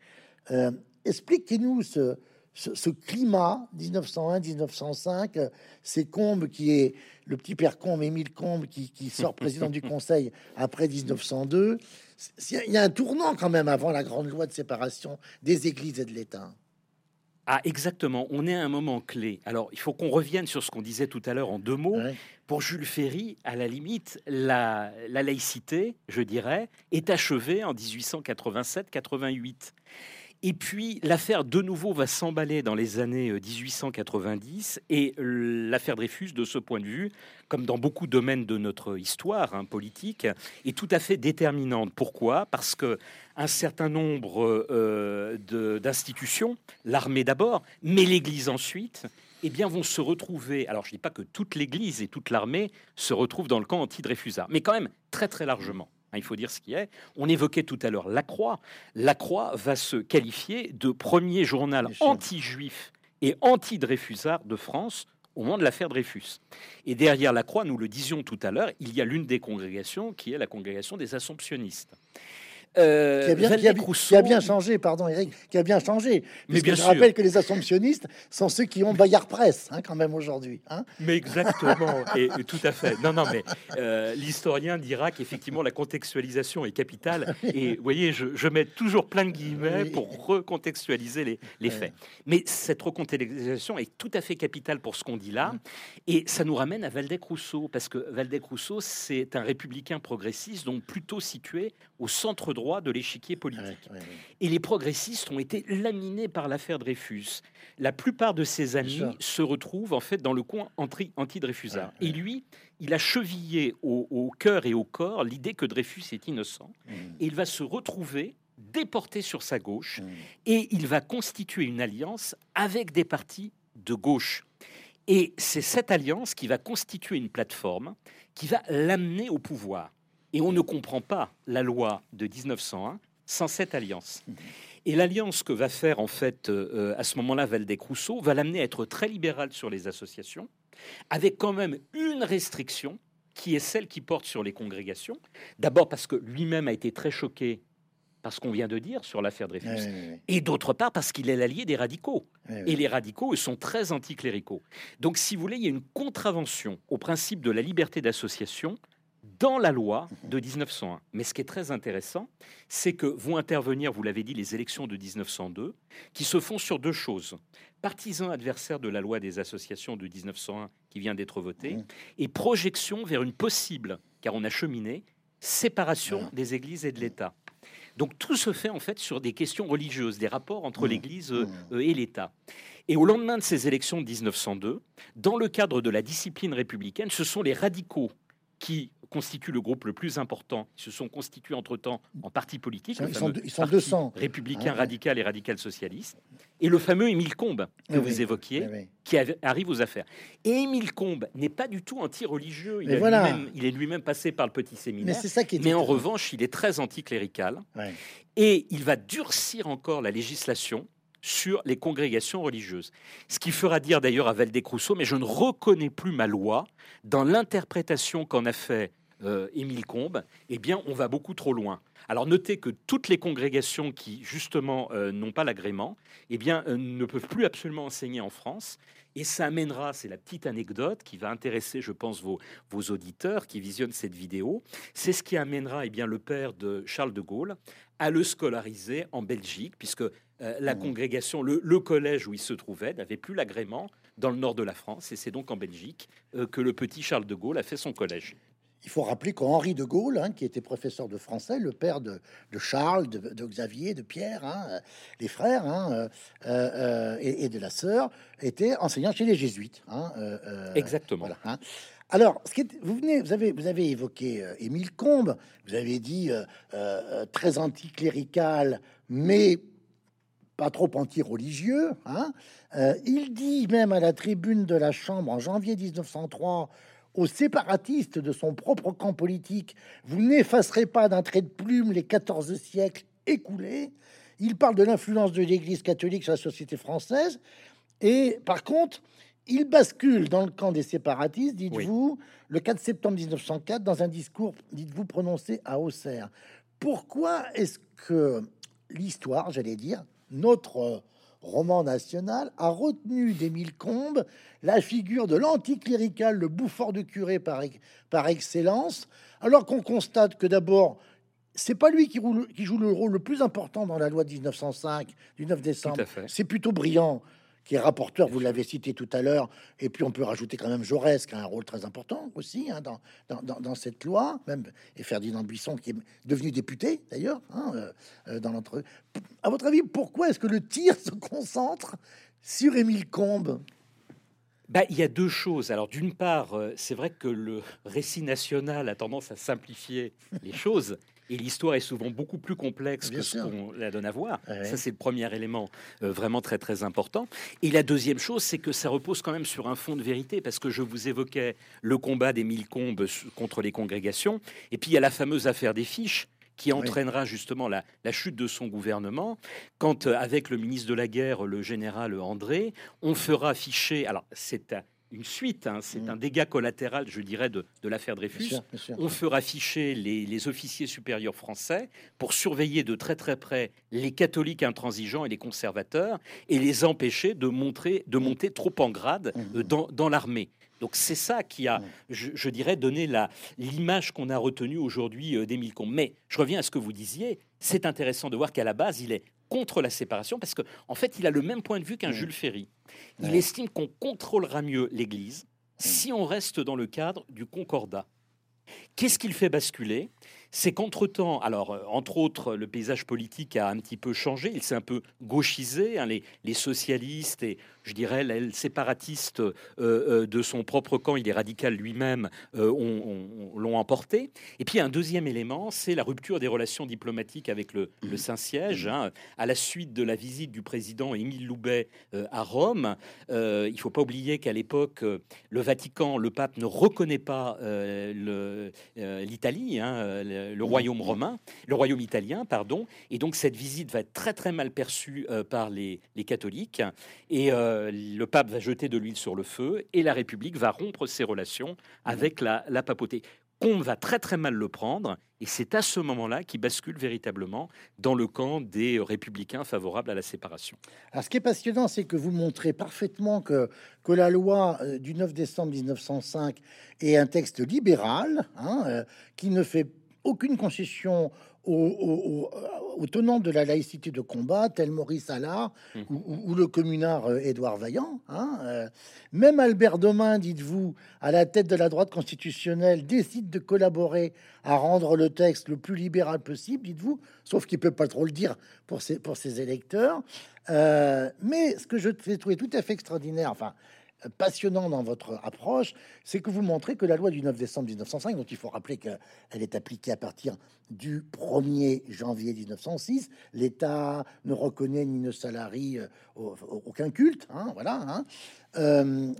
Euh, euh, expliquez-nous ce, ce, climat 1901-1905, ces Combes qui est le petit père Combe, Émile Combe, qui, qui sort président du Conseil après 1902. Il y a un tournant quand même avant la grande loi de séparation des églises et de l'État. Ah, exactement. On est à un moment clé. Alors, il faut qu'on revienne sur ce qu'on disait tout à l'heure en deux mots. Pour Jules Ferry, à la limite, la, la laïcité, je dirais, est achevée en 1887-88. Et puis l'affaire de nouveau va s'emballer dans les années 1890 euh, et l'affaire Dreyfus, de ce point de vue, comme dans beaucoup de domaines de notre histoire hein, politique, est tout à fait déterminante. Pourquoi? Parce que un certain nombre euh, d'institutions, l'armée d'abord, mais l'Église ensuite, eh bien, vont se retrouver. Alors, je ne dis pas que toute l'Église et toute l'armée se retrouvent dans le camp anti-Dreyfusard, mais quand même très très largement. Hein, il faut dire ce qui est. On évoquait tout à l'heure La Croix. La Croix va se qualifier de premier journal anti-juif et anti-Dreyfusard de France au moment de l'affaire Dreyfus. Et derrière la Croix, nous le disions tout à l'heure, il y a l'une des congrégations qui est la congrégation des Assomptionnistes. Euh, qui, a bien, changé, pardon Eric, qui a bien changé. Mais bien je rappelle que les assomptionnistes sont ceux qui ont Bayard Presse, hein, quand même aujourd'hui. Hein. mais exactement, et, tout à fait. Non, non, mais euh, l'historien dira qu'effectivement la contextualisation est capitale. Et vous voyez, je, mets toujours plein de guillemets pour recontextualiser les, les faits. Mais cette recontextualisation est tout à fait capitale pour ce qu'on dit là, et ça nous ramène à Valdec-Rousseau, parce que Valdec-Rousseau, c'est un républicain progressiste, donc plutôt situé au centre droit de l'échiquier politique. Et les progressistes ont été laminés par l'affaire Dreyfus. La plupart de ses amis se retrouvent en fait dans le coin anti-Dreyfusard. Et lui, il a chevillé au, cœur et au corps l'idée que Dreyfus est innocent. Mmh. Et il va se retrouver déporté sur sa gauche mmh. et il va constituer une alliance avec des partis de gauche. Et c'est cette alliance qui va constituer une plateforme qui va l'amener au pouvoir. Et on ne comprend pas la loi de 1901 sans cette alliance. Et l'alliance que va faire en fait euh, à ce moment-là Valdec-Rousseau va l'amener à être très libéral sur les associations, avec quand même une restriction qui est celle qui porte sur les congrégations. D'abord parce que lui-même a été très choqué par ce qu'on vient de dire sur l'affaire Dreyfus, et d'autre part parce qu'il est l'allié des radicaux. et les radicaux, eux, sont très anticléricaux. Donc, si vous voulez, il y a une contravention au principe de la liberté d'association dans la loi de 1901. Mais ce qui est très intéressant, c'est que vont intervenir, vous l'avez dit, les élections de 1902, qui se font sur deux choses. Partisans adversaires de la loi des associations de 1901 qui vient d'être votée, mmh. et projection vers une possible, car on a cheminé, séparation des églises et de l'État. Donc tout se fait en fait sur des questions religieuses, des rapports entre mmh. l'Église euh, mmh. et l'État. Et au lendemain de ces élections de 1902, dans le cadre de la discipline républicaine, ce sont les radicaux qui constituent le groupe le plus important, ils se sont constitués entre-temps en parti politique. Ils sont, ils sont 200. Républicain, ah radical et radical socialiste. Et le fameux Émile Combes que vous évoquiez, qui arrive aux affaires. Et Émile Combes n'est pas du tout anti-religieux. Il, il, est lui-même passé par le petit séminaire. Mais, ça qui mais en revanche, il est très anticlérical. Et il va durcir encore la législation sur les congrégations religieuses. Ce qui fera dire d'ailleurs à Valdec-Rousseau, mais je ne reconnais plus ma loi dans l'interprétation qu'en a fait euh, Émile Combes, eh bien, on va beaucoup trop loin. Alors notez que toutes les congrégations qui justement euh, n'ont pas l'agrément, eh bien, euh, ne peuvent plus absolument enseigner en France. Et ça amènera, c'est la petite anecdote qui va intéresser, je pense, vos, vos auditeurs qui visionnent cette vidéo. C'est ce qui amènera eh bien, le père de Charles de Gaulle à le scolariser en Belgique, puisque la mmh. congrégation, le, le, collège où il se trouvait, n'avait plus l'agrément dans le nord de la France. Et c'est donc en Belgique que le petit Charles de Gaulle a fait son collège. Il faut rappeler qu'Henri de Gaulle, hein, qui était professeur de français, le père de, Charles, de, Xavier, de Pierre, hein, euh, les frères, hein, euh, euh, et, de la sœur, était enseignant chez les jésuites. Exactement. Alors, ce qui vous venez, vous avez, vous avez évoqué Émile Combes, vous avez dit très anticlérical, mais pas trop anti-religieux. il dit même à la tribune de la Chambre en janvier 1903 aux séparatistes de son propre camp politique, vous n'effacerez pas d'un trait de plume les 14 siècles écoulés. Il parle de l'influence de l'Église catholique sur la société française. Et par contre, il bascule dans le camp des séparatistes, dites-vous, le 4 septembre 1904, dans un discours, dites-vous, prononcé à Auxerre. Pourquoi est-ce que l'histoire, j'allais dire, notre roman national, a retenu d'Émile Combes la figure de l'anticlérical, le bouffeur de curé par, par excellence, alors qu'on constate que d'abord, c'est pas lui qui, qui, joue le rôle le plus important dans la loi de 1905 du 9 décembre. C'est plutôt brillant qui est rapporteur, vous l'avez cité tout à l'heure, et puis on peut rajouter quand même Jaurès, qui a un rôle très important aussi hein, dans, dans, cette loi, même, et Ferdinand Buisson, qui est devenu député d'ailleurs, hein, euh, euh, dans l'entre... À votre avis, pourquoi est-ce que le tir se concentre sur Émile Combes? Bah, il y a deux choses. Alors, d'une part, euh, c'est vrai que le récit national a tendance à simplifier les choses. Et l'histoire est souvent beaucoup plus complexe que ce qu'on la donne à voir. Ça, c'est le premier élément euh, vraiment très, très important. Et la deuxième chose, c'est que ça repose quand même sur un fond de vérité, parce que je vous évoquais le combat des mille combes contre les congrégations. Et puis, il y a la fameuse affaire des fiches qui entraînera justement la, la, chute de son gouvernement, quand, euh, avec le ministre de la Guerre, le général André, on fera afficher, alors c'est une suite, hein. c'est mm. un dégât collatéral, je dirais, de, l'affaire Dreyfus. On fera afficher les, officiers supérieurs français pour surveiller de très très près les catholiques intransigeants et les conservateurs et les empêcher de, montrer, de monter trop en grade mm. euh, dans, l'armée. Donc c'est ça qui a, mm. je, dirais, donné l'image qu'on a retenue aujourd'hui euh, d'Émile Combes. Mais je reviens à ce que vous disiez, c'est intéressant de voir qu'à la base, il est contre la séparation parce qu'en en fait, il a le même point de vue qu'un Jules Ferry. Il estime qu'on contrôlera mieux l'Église si on reste dans le cadre du concordat. Qu'est-ce qu'il fait basculer? C'est qu'entre-temps, alors, euh, entre autres, le paysage politique a un petit peu changé, il s'est un peu gauchisé, hein, les, socialistes et, je dirais, les séparatistes euh, euh, de son propre camp, il est radical lui-même, l'ont emporté. Et puis, un deuxième élément, c'est la rupture des relations diplomatiques avec le, mmh. Saint-Siège, hein, à la suite de la visite du président Émile Loubet à Rome. il ne faut pas oublier qu'à l'époque, le Vatican, le pape ne reconnaît pas l'Italie, hein, le royaume romain, le royaume italien, pardon. Et donc cette visite va être très très mal perçue euh, par les, catholiques. Et euh, le pape va jeter de l'huile sur le feu et la République va rompre ses relations avec la, papauté. On va très très mal le prendre, et c'est à ce moment-là qu'il bascule véritablement dans le camp des républicains favorables à la séparation. Alors ce qui est passionnant, c'est que vous montrez parfaitement que, que la loi euh, du 9 décembre 1905 est un texte libéral, hein, qui ne fait aucune concession aux, tenants de la laïcité de combat, tel Maurice Allard mmh. ou, le communard euh, Édouard Vaillant. Hein, euh. même Albert Domain, dites-vous, à la tête de la droite constitutionnelle, décide de collaborer à rendre le texte le plus libéral possible, dites-vous, sauf qu'il peut pas trop le dire pour ses, pour ses électeurs. Euh, mais ce que je trouvé tout à fait extraordinaire, enfin, passionnant dans votre approche, c'est que vous montrez que la loi du 9 décembre 1905, dont il faut rappeler qu'elle est appliquée à partir du 1er janvier 1906, l'État ne reconnaît ni ne salarie euh, aucun culte, hein, voilà, hein, euh,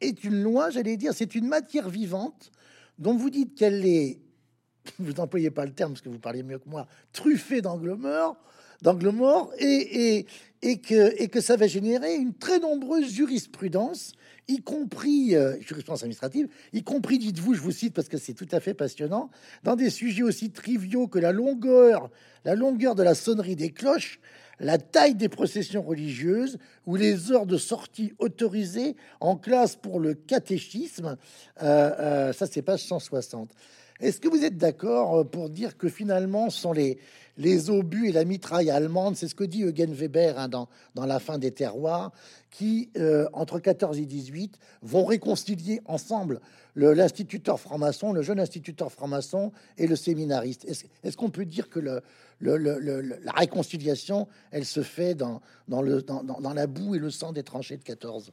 est une loi, j'allais dire, c'est une matière vivante dont vous dites qu'elle est, vous n'employez pas le terme parce que vous parlez mieux que moi, truffée d'angle mort, d'angle mort, et, que ça va générer une très nombreuse jurisprudence y compris euh, jurisprudence administrative, y compris, dites-vous, je vous cite parce que c'est tout à fait passionnant, dans des sujets aussi triviaux que la longueur, la longueur de la sonnerie des cloches, la taille des processions religieuses ou les heures de sortie autorisées en classe pour le catéchisme. Euh, euh, ça, c'est page 160. Est-ce que vous êtes d'accord pour dire que finalement, ce sont les, les obus et la mitraille allemande, c'est ce que dit Eugen Weber hein, dans, dans La fin des terroirs, qui, euh, entre 14 et 18, vont réconcilier ensemble l'instituteur franc-maçon, le jeune instituteur franc-maçon et le séminariste. Est-ce qu'on peut dire que la réconciliation, elle se fait dans, dans la boue et le sang des tranchées de 14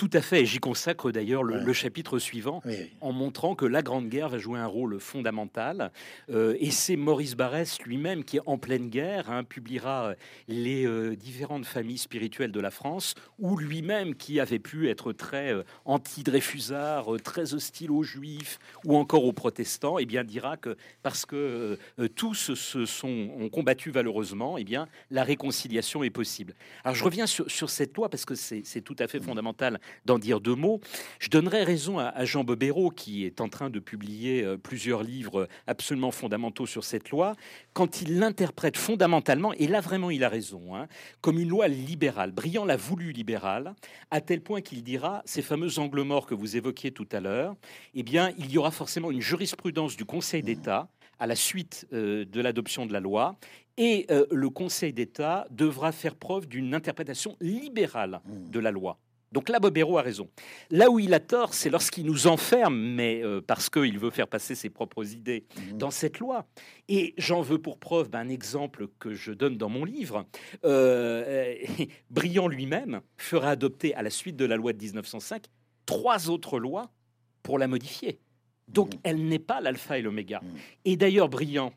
tout à fait, j'y consacre d'ailleurs le, chapitre suivant en montrant que la Grande Guerre va jouer un rôle fondamental. Euh, et c'est Maurice Barrès lui-même qui, en pleine guerre, hein, publiera euh, les euh, différentes familles spirituelles de la France, ou lui-même qui avait pu être très anti-Dreyfusard, très hostile aux Juifs ou encore aux protestants, et eh bien dira que parce que tous se sont ont combattu valeureusement, et eh bien la réconciliation est possible. Alors je reviens sur, sur cette loi parce que c'est tout à fait fondamental d'en dire deux mots. Je donnerai raison à, Jean Bobéro, qui est en train de publier euh, plusieurs livres absolument fondamentaux sur cette loi, quand il l'interprète fondamentalement, et là vraiment il a raison, hein, comme une loi libérale. Briand l'a voulu libérale, à tel point qu'il dira, ces fameux angles morts que vous évoquiez tout à l'heure, eh bien, il y aura forcément une jurisprudence du Conseil d'État à la suite euh, de l'adoption de la loi, et euh, le Conseil d'État devra faire preuve d'une interprétation libérale de la loi. Donc là, Bobéro a raison. Là où il a tort, c'est lorsqu'il nous enferme, mais euh, parce qu'il veut faire passer ses propres idées mmh. dans cette loi. Et j'en veux pour preuve ben, un exemple que je donne dans mon livre. Euh, Briand lui-même fera adopter, à la suite de la loi de 1905, trois autres lois pour la modifier. Donc mmh. elle n'est pas l'alpha et l'oméga. Mmh. Et d'ailleurs, Briand,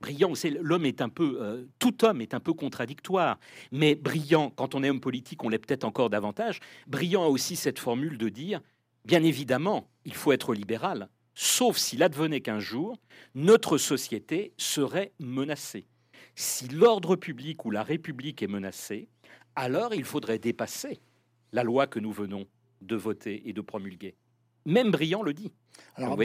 brillant. L'homme est un peu, euh, tout homme est un peu contradictoire, mais brillant. Quand on est homme politique, on l'est peut-être encore davantage. Brillant a aussi cette formule de dire, bien évidemment, il faut être libéral, sauf s'il advenait qu'un jour notre société serait menacée. Si l'ordre public ou la République est menacée, alors il faudrait dépasser la loi que nous venons de voter et de promulguer. Même Briand le dit. Alors,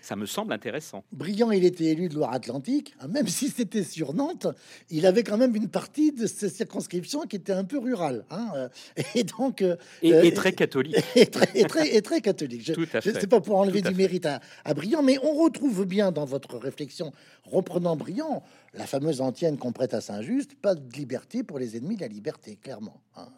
ça me semble intéressant. Briand, il était élu de Loire-Atlantique, hein, même si c'était sur Nantes, il avait quand même une partie de ses circonscriptions qui était un peu rurale. Hein, euh, et donc. Euh, et, euh, très catholique. Et très, très, très catholique. Je, ne sais pas pour enlever du mérite à, à, Briand, mais on retrouve bien dans votre réflexion, reprenant Briand, la fameuse antienne qu'on prête à Saint-Just pas de liberté pour les ennemis de la liberté, clairement. Hein.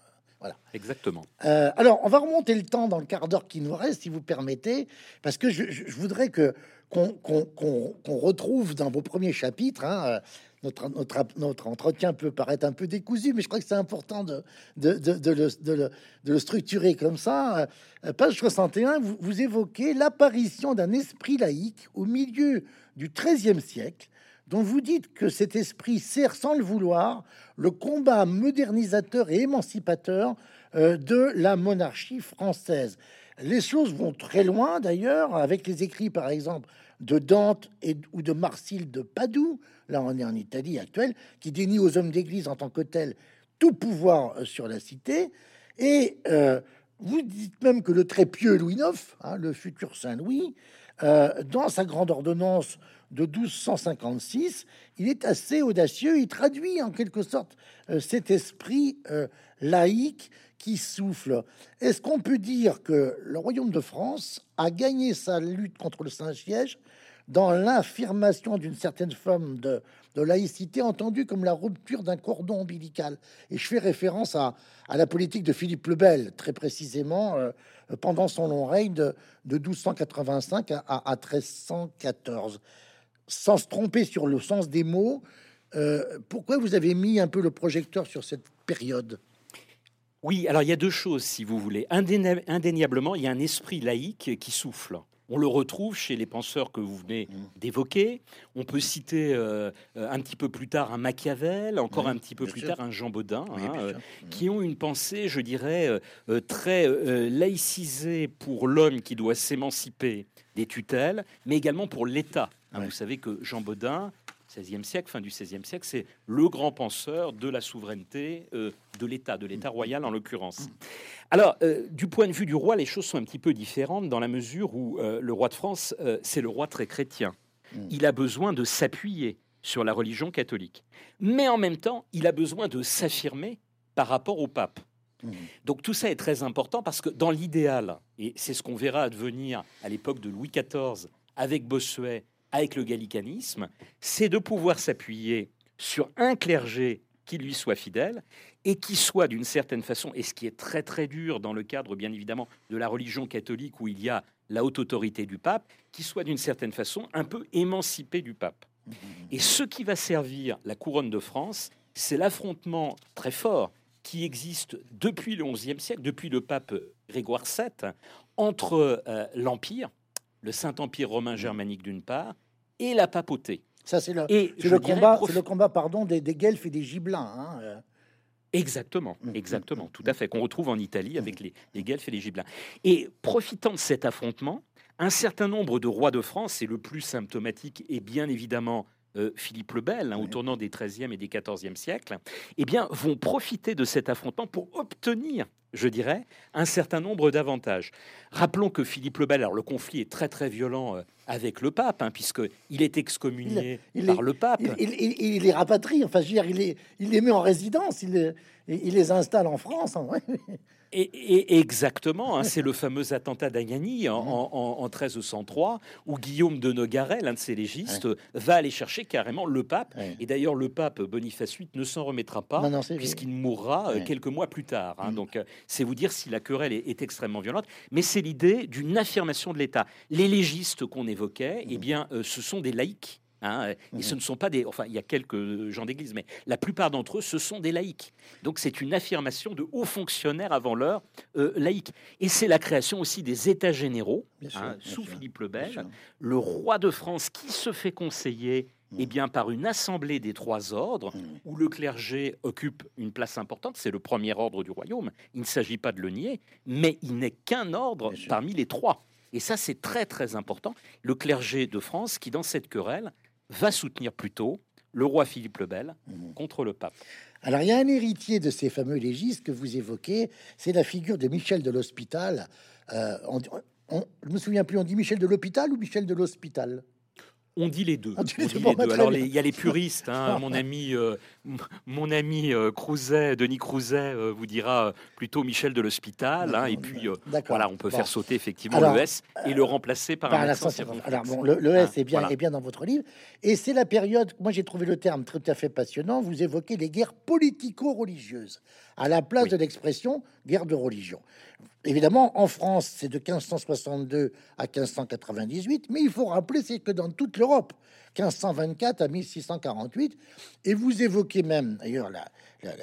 Voilà. Exactement. Euh, alors, on va remonter le temps dans le quart d'heure qui nous reste, si vous permettez, parce que je, voudrais que qu'on retrouve dans vos premiers chapitres. Hein, euh, notre, notre, notre, entretien peut paraître un peu décousu, mais je crois que c'est important de, de, de, de, le, de, le, structurer comme ça. Euh, page 61, vous, vous évoquez l'apparition d'un esprit laïque au milieu du XIIIe siècle, dont vous dites que cet esprit sert sans le vouloir le combat modernisateur et émancipateur euh, de la monarchie française. Les choses vont très loin d'ailleurs, avec les écrits par exemple de Dante ou de Marsile de Padoue, là on est en Italie actuelle, qui dénie aux hommes d'église en tant que tels tout pouvoir euh, sur la cité. Et euh, vous dites même que le très pieux Louis IX, hein, le futur Saint Louis, dans sa grande ordonnance de 1256, il est assez audacieux, il traduit en quelque sorte euh, cet esprit euh, laïque qui souffle. Est-ce qu'on peut dire que le royaume de France a gagné sa lutte contre le Saint-Siège dans l'affirmation d'une certaine forme de, laïcité entendue comme la rupture d'un cordon ombilical? Et je fais référence à, la politique de Philippe le Bel, très précisément, euh, pendant son long règne de, 1285 à, à 1314 sans se tromper sur le sens des mots, euh, pourquoi vous avez mis un peu le projecteur sur cette période? Oui, alors il y a deux choses, si vous voulez. Indéniablement, il y a un esprit laïque qui souffle. On le retrouve chez les penseurs que vous venez mmh. d'évoquer. On peut citer euh, un petit peu plus tard un Machiavel, encore un petit peu plus tard un Jean Baudin, hein, euh, mmh. qui ont une pensée, je dirais, très laïcisée pour l'homme qui doit s'émanciper des tutelles, mais également pour l'État Hein, vous savez que Jean Baudin, 16e siècle, fin du 16e siècle, c'est le grand penseur de la souveraineté euh, de l'État, de l'État royal en l'occurrence. Alors, euh, du point de vue du roi, les choses sont un petit peu différentes dans la mesure où euh, le roi de France, c'est le roi très chrétien. Mm. Il a besoin de s'appuyer sur la religion catholique. Mais en même temps, il a besoin de s'affirmer par rapport au pape. Mm. Donc tout ça est très important parce que dans l'idéal, et c'est ce qu'on verra advenir à l'époque de Louis XIV avec Bossuet avec le gallicanisme, c'est de pouvoir s'appuyer sur un clergé qui lui soit fidèle et qui soit d'une certaine façon, et ce qui est très très dur dans le cadre bien évidemment de la religion catholique où il y a la haute autorité du pape, qui soit d'une certaine façon un peu émancipé du pape. Et ce qui va servir la couronne de France, c'est l'affrontement très fort qui existe depuis le XIe siècle, depuis le pape Grégoire VII, entre euh, l'Empire, le Saint-Empire romain germanique d'une part, et la papauté. Ça, c'est le, et le combat, c'est le combat pardon, des, des Guelfes et des Gibelins. Hein, euh. Exactement, mmh, mmh, exactement, mmh, tout à fait, qu'on retrouve en Italie avec les, les Guelfes et les Gibelins. Et profitant de cet affrontement, un certain nombre de rois de France, et le plus symptomatique est bien évidemment Philippe le Bel, hein, au tournant des 13e et des 14e siècles, eh bien, vont profiter de cet affrontement pour obtenir je dirais, un certain nombre d'avantages. Rappelons que Philippe le Bel, alors le conflit est très très violent euh, avec le pape, hein, puisqu'il est excommunié par le pape. Il, il, les rapatrie, enfin, je veux dire, il les, il les met en résidence, il les, il les installe en France. Hein, et, exactement, hein, c'est le fameux attentat d'Agnani en, en, 1303, où Guillaume de Nogaret, l'un de ses légistes, va aller chercher carrément le pape. Et d'ailleurs, le pape Boniface VIII ne s'en remettra pas, puisqu'il mourra euh, quelques mois plus tard. Hein. Mm. Donc, euh, c'est vous dire si la querelle est, extrêmement violente. Mais c'est l'idée d'une affirmation de l'État. Les légistes qu'on évoquait, eh mm. bien, euh, ce sont des laïcs Hein, et mhm. ce ne sont pas des. Enfin, il y a quelques gens d'église, mais la plupart d'entre eux, ce sont des laïcs. Donc, c'est une affirmation de hauts fonctionnaires avant l'heure euh, laïcs. Et c'est la création aussi des États généraux, hein, sous Philippe le Bel, le roi de France qui se fait conseiller eh bien, par une assemblée des trois ordres, mhm. où le clergé occupe une place importante, c'est le premier ordre du royaume, il ne s'agit pas de le nier, mais il n'est qu'un ordre parmi les trois. Et ça, c'est très très important. Le clergé de France qui, dans cette querelle, va soutenir plutôt le roi Philippe le Bel mmh. contre le pape. Alors, il y a un héritier de ces fameux légistes que vous évoquez, c'est la figure de Michel de l'Hospital. Euh, je me souviens plus, on dit Michel de l'Hôpital ou Michel de l'Hospital? On dit les deux. Alors, il y a les puristes. Hein, mon ami, euh, mon ami euh, Denis Crouzet, euh, vous dira plutôt Michel de l'Hospital. Hein, et puis, voilà, on peut faire sauter effectivement le S et le remplacer par, un accent Alors, bon, le, S hein, est bien, est bien dans votre livre. Et c'est la période, moi j'ai trouvé le terme tout à fait passionnant. Vous évoquez les guerres politico-religieuses à la place de l'expression guerre de religion. Évidemment, en France, c'est de 1562 à 1598, mais il faut rappeler c'est que dans toute l'Europe, 1524 à 1648, et vous évoquez même d'ailleurs la,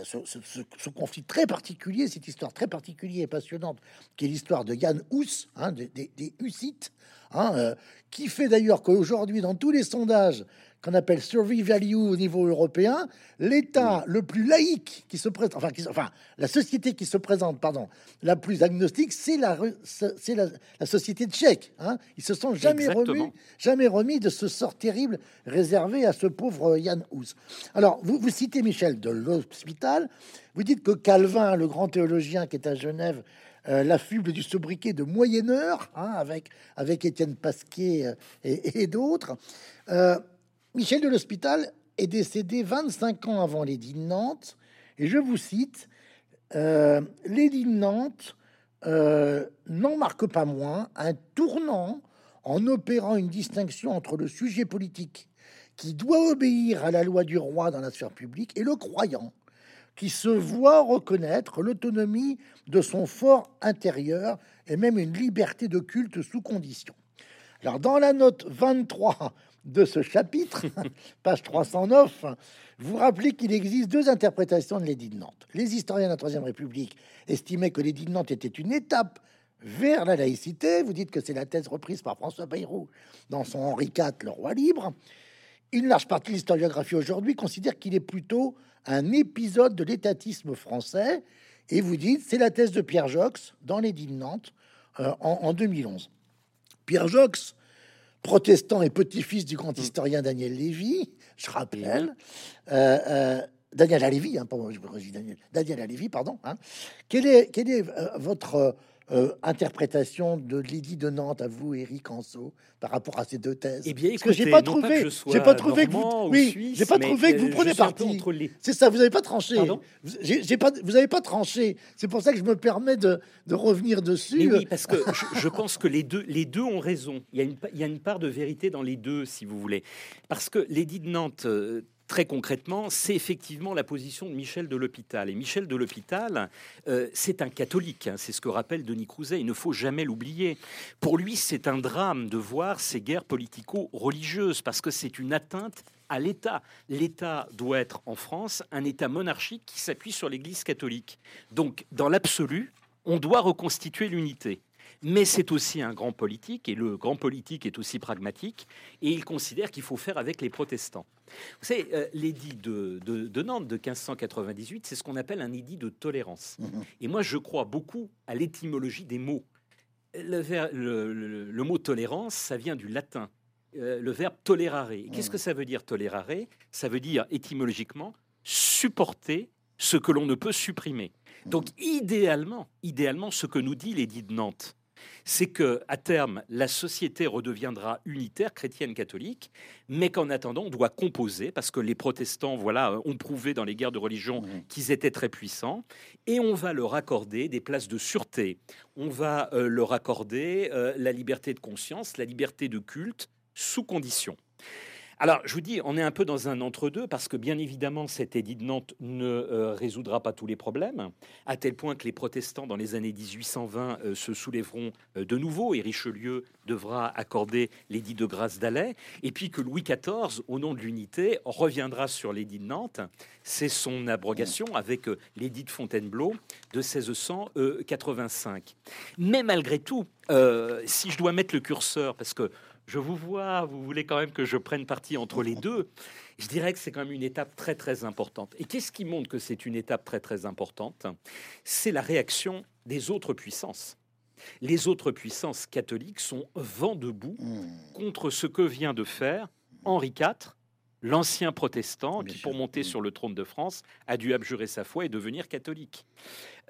ce, conflit très particulier, cette histoire très particulière et passionnante, qui est l'histoire de Jan Hus, hein, des, des, Hussites, hein, euh, qui fait d'ailleurs qu'aujourd'hui, dans tous les sondages, qu'on appelle survey value au niveau européen, l'État le plus laïque qui se présente, enfin, enfin, la société qui se présente, pardon, la plus agnostique, c'est la, c'est la, société tchèque. Hein. Ils se sont jamais remis, jamais remis de ce sort terrible réservé à ce pauvre Jan Hus. Alors, vous, vous citez Michel de l'Hospital, vous dites que Calvin, le grand théologien qui est à Genève, euh, la fuble du sobriquet de Moyenheure, hein, avec, avec Étienne Pasquier euh, et, d'autres. Euh, Michel de l'Hospital est décédé 25 ans avant l'édit Nantes, et je vous cite euh, L'édit Nantes euh, n'en marque pas moins un tournant en opérant une distinction entre le sujet politique qui doit obéir à la loi du roi dans la sphère publique et le croyant qui se voit reconnaître l'autonomie de son fort intérieur et même une liberté de culte sous condition. Alors dans la note 23 de ce chapitre, page 309, vous rappelez qu'il existe deux interprétations de l'édit de Nantes. Les historiens de la Troisième République estimaient que l'édit de Nantes était une étape vers la laïcité. Vous dites que c'est la thèse reprise par François Bayrou dans son Henri IV, le roi libre. Une large partie de l'historiographie aujourd'hui considère qu'il est plutôt un épisode de l'étatisme français. Et vous dites, c'est la thèse de Pierre Jox dans l'édit de Nantes euh, en, en 2011. Pierre Jox protestant et petit-fils du grand historien Daniel Lévy, je rappelle. Euh, euh, Daniel Alévi, hein, je Daniel, Daniel Alévi, pardon. Hein. Quel est, quel est euh, votre euh, interprétation de l'édit de Nantes à vous, Éric Anso, par rapport à ces deux thèses Eh bien, écoutez, j'ai pas trouvé, j'ai pas trouvé que vous, oui, j'ai pas trouvé que vous prenez parti. C'est ça, vous n'avez pas tranché. J'ai pas, vous n'avez pas tranché. C'est pour ça que je me permets de, de revenir dessus. oui, parce que je, pense que les deux, les deux ont raison. Il y, a une, il y a une part de vérité dans les deux, si vous voulez, parce que l'édit de Nantes euh, très concrètement, c'est effectivement la position de Michel de l'Hôpital. Et Michel de l'Hôpital, euh, c'est un catholique, hein, c'est ce que rappelle Denis Crouzet, il ne faut jamais l'oublier. Pour lui, c'est un drame de voir ces guerres politico-religieuses, parce que c'est une atteinte à l'État. L'État doit être en France un État monarchique qui s'appuie sur l'Église catholique. Donc, dans l'absolu, on doit reconstituer l'unité mais c'est aussi un grand politique, et le grand politique est aussi pragmatique, et il considère qu'il faut faire avec les protestants. Vous savez, euh, l'édit de, Nantes de 1598, c'est ce qu'on appelle un édit de tolérance. Mhm. Et moi, je crois beaucoup à l'étymologie des mots. Le, mot tolérance, ça vient du latin, euh, le verbe tolerare. Qu'est-ce mhm. que ça veut dire tolerare Ça veut dire étymologiquement supporter ce que l'on ne peut supprimer. Donc mhm. idéalement, idéalement, ce que nous dit l'édit de Nantes, c'est que à terme la société redeviendra unitaire chrétienne catholique, mais qu'en attendant on doit composer parce que les protestants voilà ont prouvé dans les guerres de religion mmh. qu'ils étaient très puissants et on va leur accorder des places de sûreté, on va euh, leur accorder euh, la liberté de conscience, la liberté de culte sous condition. Alors, je vous dis, on est un peu dans un entre-deux parce que bien évidemment, cet édit de Nantes ne euh, résoudra pas tous les problèmes, à tel point que les protestants, dans les années 1820, euh, se soulèveront euh, de nouveau et Richelieu devra accorder l'édit de grâce d'Alais, et puis que Louis XIV, au nom de l'unité, reviendra sur l'édit de Nantes. C'est son abrogation avec l'édit de Fontainebleau de 1685. Mais malgré tout, si je dois mettre le curseur, parce que je vous vois, vous voulez quand même que je prenne parti entre les deux. Je dirais que c'est quand même une étape très très importante. Et qu'est-ce qui montre que c'est une étape très très importante? C'est la réaction des autres puissances. Les autres puissances catholiques sont vent debout mmh. contre ce que vient de faire Henri IV l'ancien protestant qui, pour monter sur le trône de France, a dû abjurer sa foi et devenir catholique.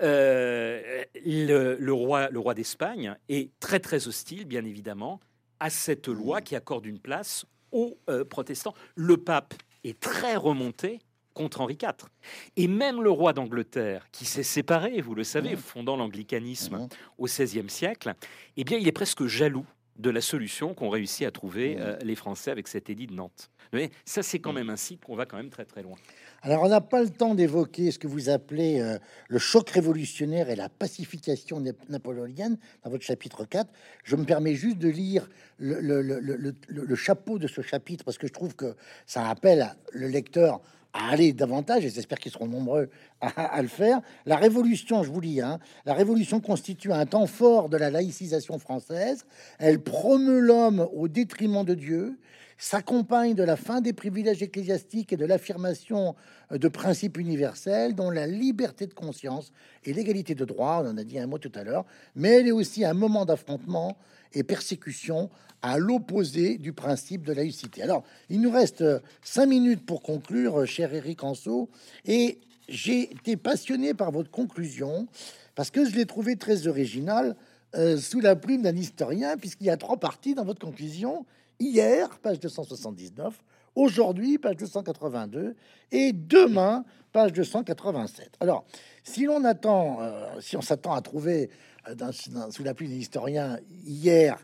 Euh, le, roi, le roi d'Espagne est très très hostile, bien évidemment, à cette loi qui accorde une place aux euh, protestants. Le pape est très remonté contre Henri IV. Et même le roi d'Angleterre, qui s'est séparé, vous le savez, fondant l'anglicanisme au XVIe siècle, eh bien, il est presque jaloux de la solution qu'ont réussi à trouver euh, les Français avec cet édit de Nantes. Mais ça, c'est quand même un site qu'on va quand même très très loin. Alors, on n'a pas le temps d'évoquer ce que vous appelez euh, le choc révolutionnaire et la pacification napoléonienne dans votre chapitre 4. Je me permets juste de lire le, le chapeau de ce chapitre parce que je trouve que ça appelle le lecteur à aller davantage, et j'espère qu'ils seront nombreux à, le faire. La Révolution, je vous lis, hein, la Révolution constitue un temps fort de la laïcisation française. Elle promeut l'homme au détriment de Dieu, s'accompagne de la fin des privilèges ecclésiastiques et de l'affirmation de principes universels, dont la liberté de conscience et l'égalité de droit, on en a dit un mot tout à l'heure, mais elle est aussi un moment d'affrontement et persécution à l'opposé du principe de laïcité. Alors, il nous reste cinq minutes pour conclure, cher Eric Anso, et j'ai été passionné par votre conclusion parce que je l'ai trouvé très original euh, sous la plume d'un historien, puisqu'il y a trois parties dans votre conclusion. Hier, page 279, aujourd'hui, page 282, et demain, page 287. Alors, si l'on attend, euh, si on s'attend à trouver euh, sous la plume d'un historien hier,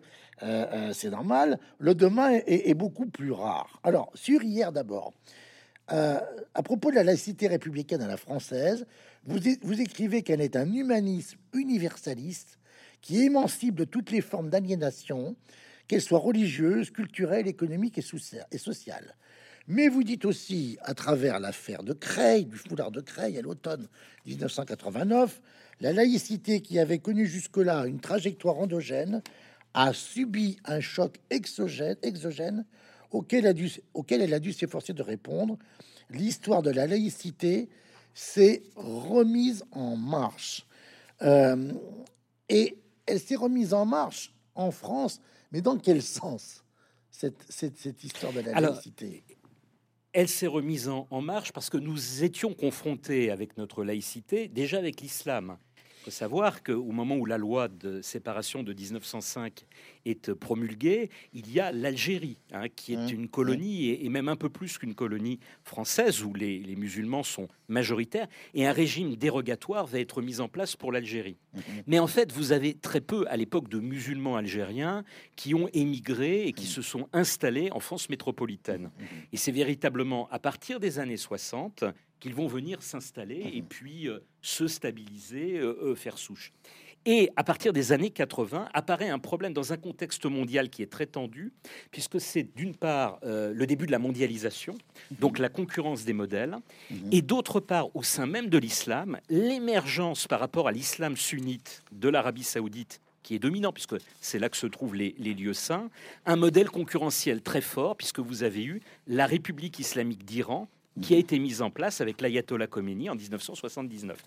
c'est normal, le demain est, est, beaucoup plus rare. Alors, sur hier d'abord, à propos de la laïcité républicaine à la française, vous, vous écrivez qu'elle est un humanisme universaliste qui émancipe de toutes les formes d'aliénation, qu'elles soient religieuses, culturelles, économiques et, sociales. Mais vous dites aussi, à travers l'affaire de Creil, du foulard de Creil à l'automne 1989, la laïcité qui avait connu jusque-là une trajectoire endogène a subi un choc exogène, auquel elle a dû s'efforcer de répondre. L'histoire de la laïcité s'est remise en marche. Euh, et elle s'est remise en marche en France, mais dans quel sens cette, cette, histoire de la laïcité? elle s'est remise en, en, marche parce que nous étions confrontés avec notre laïcité déjà avec l'islam faut savoir qu'au moment où la loi de séparation de 1905 est promulguée, il y a l'Algérie, hein, qui est mmh. une colonie, et, même un peu plus qu'une colonie française, où les, musulmans sont majoritaires, et un régime dérogatoire va être mis en place pour l'Algérie. Mmh. Mais en fait, vous avez très peu, à l'époque, de musulmans algériens qui ont émigré et qui mmh. se sont installés en France métropolitaine. Et c'est véritablement à partir des années 60 qu'ils vont venir s'installer et mhm. puis euh, se stabiliser, euh, euh, faire souche. Et à partir des années 80, apparaît un problème dans un contexte mondial qui est très tendu, puisque c'est d'une part le début de la mondialisation, mhm. donc la concurrence des modèles, mhm. et d'autre part, au sein même de l'islam, l'émergence par rapport à l'islam sunnite de l'Arabie saoudite qui est dominant, puisque c'est là que se trouvent les, les, lieux saints, un modèle concurrentiel très fort, puisque vous avez eu la République islamique d'Iran, qui a été mise en place avec l'ayatollah Khomeini en 1979.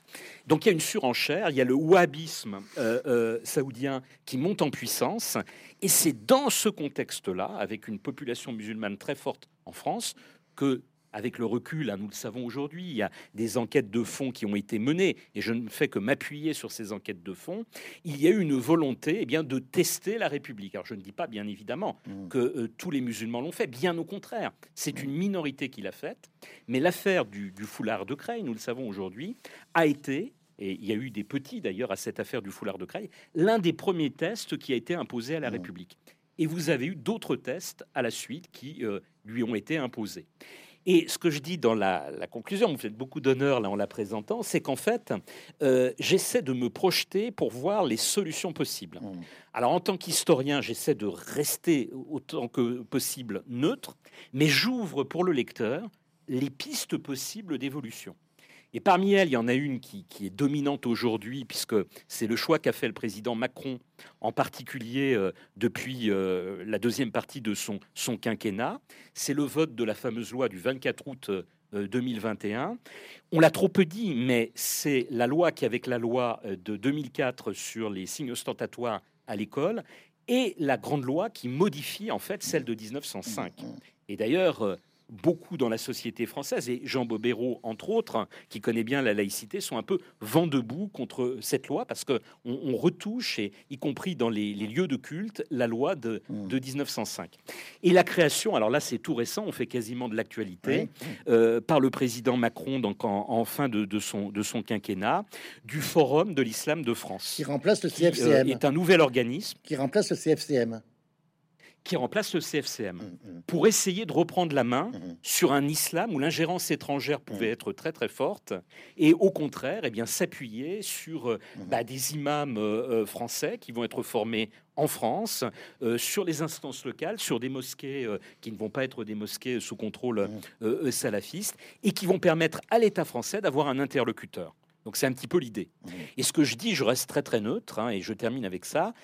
Donc il y a une surenchère, il y a le wahhabisme euh, euh, saoudien qui monte en puissance, et c'est dans ce contexte-là, avec une population musulmane très forte en France, que avec le recul, hein, nous le savons aujourd'hui, il y a des enquêtes de fond qui ont été menées, et je ne fais que m'appuyer sur ces enquêtes de fond. Il y a eu une volonté eh bien, de tester la République. Alors je ne dis pas, bien évidemment, mmh. que euh, tous les musulmans l'ont fait, bien au contraire. C'est une minorité qui l'a faite, mais l'affaire du, foulard de Creil, nous le savons aujourd'hui, a été et il y a eu des petits d'ailleurs à cette affaire du foulard de Creil, l'un des premiers tests qui a été imposé à la mmh. République. Et vous avez eu d'autres tests à la suite qui euh, lui ont été imposés. Et ce que je dis dans la, conclusion, vous faites beaucoup d'honneur là en la présentant, c'est qu'en fait, euh, j'essaie de me projeter pour voir les solutions possibles. Mmh. Alors en tant qu'historien, j'essaie de rester autant que possible neutre, mais j'ouvre pour le lecteur les pistes possibles d'évolution. Et parmi elles, il y en a une qui, est dominante aujourd'hui, puisque c'est le choix qu'a fait le président Macron, en particulier euh, depuis euh, la deuxième partie de son, son quinquennat. C'est le vote de la fameuse loi du 24 août 2021. Euh, On l'a trop peu dit, mais c'est la loi qui, avec la loi de 2004 sur les signes ostentatoires à l'école, et la grande loi qui modifie en fait celle de 1905. Et d'ailleurs, beaucoup dans la société française, et Jean Bobéro, entre autres, qui connaît bien la laïcité, sont un peu vent debout contre cette loi, parce qu'on on retouche, et, y compris dans les, lieux de culte, la loi de, 1905. Mmh. Et la création, alors là c'est tout récent, on fait quasiment de l'actualité, euh, par le président Macron donc en, fin de, son, de son quinquennat, du Forum de l'Islam de France. Qui remplace le CFCM. Qui, euh, est un nouvel organisme. Qui remplace le CFCM qui remplace le CFCM, mm, mm. pour essayer de reprendre la main mm, sur un islam où l'ingérence étrangère pouvait être très très forte, et au contraire, eh bien s'appuyer sur euh, bah, des imams euh, euh, français qui vont être formés en France, sur les instances locales, sur des mosquées qui ne vont pas être des mosquées sous contrôle salafiste, et qui vont permettre à l'État français d'avoir un interlocuteur. Donc c'est un petit peu l'idée. Et ce que je dis, je reste très très neutre, hein, et je termine avec ça,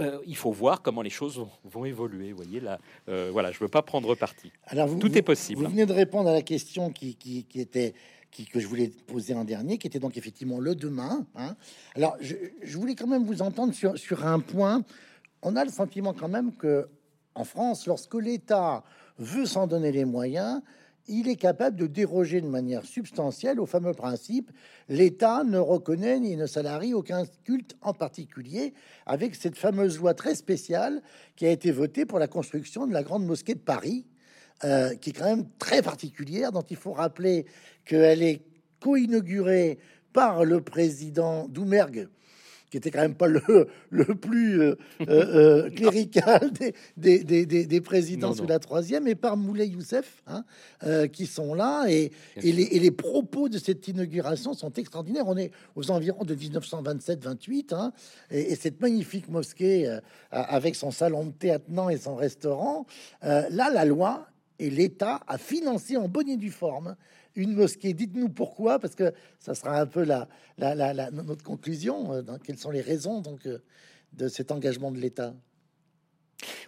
euh, il faut voir comment les choses vont, évoluer. Vous voyez là, euh, voilà, je veux pas prendre parti. Alors tout est possible. Vous venez de répondre à la question qui, était qui, que je voulais poser en dernier, qui était donc effectivement le demain. Hein. Alors, je, voulais quand même vous entendre sur, sur un point. On a le sentiment quand même que en France, lorsque l'État veut s'en donner les moyens, il est capable de déroger de manière substantielle au fameux principe l'État ne reconnaît ni ne salarie aucun culte en particulier, avec cette fameuse loi très spéciale qui a été votée pour la construction de la grande mosquée de Paris, euh, qui est quand même très particulière, dont il faut rappeler qu'elle est co-inaugurée par le président Doumergue qui était quand même pas le, le plus euh, euh, euh, clérical des, des, des, des présidents sous la troisième, et par Moulay Youssef, hein, qui sont là. Et, et, les, et, les, propos de cette inauguration sont extraordinaires. On est aux environs de 1927-28, hein, et, cette magnifique mosquée avec son salon de thé attenant et son restaurant. là, la loi et l'État a financé en bonne et due forme une mosquée. Dites-nous pourquoi, parce que ça sera un peu notre conclusion. Euh, quelles sont les raisons donc euh, de cet engagement de l'État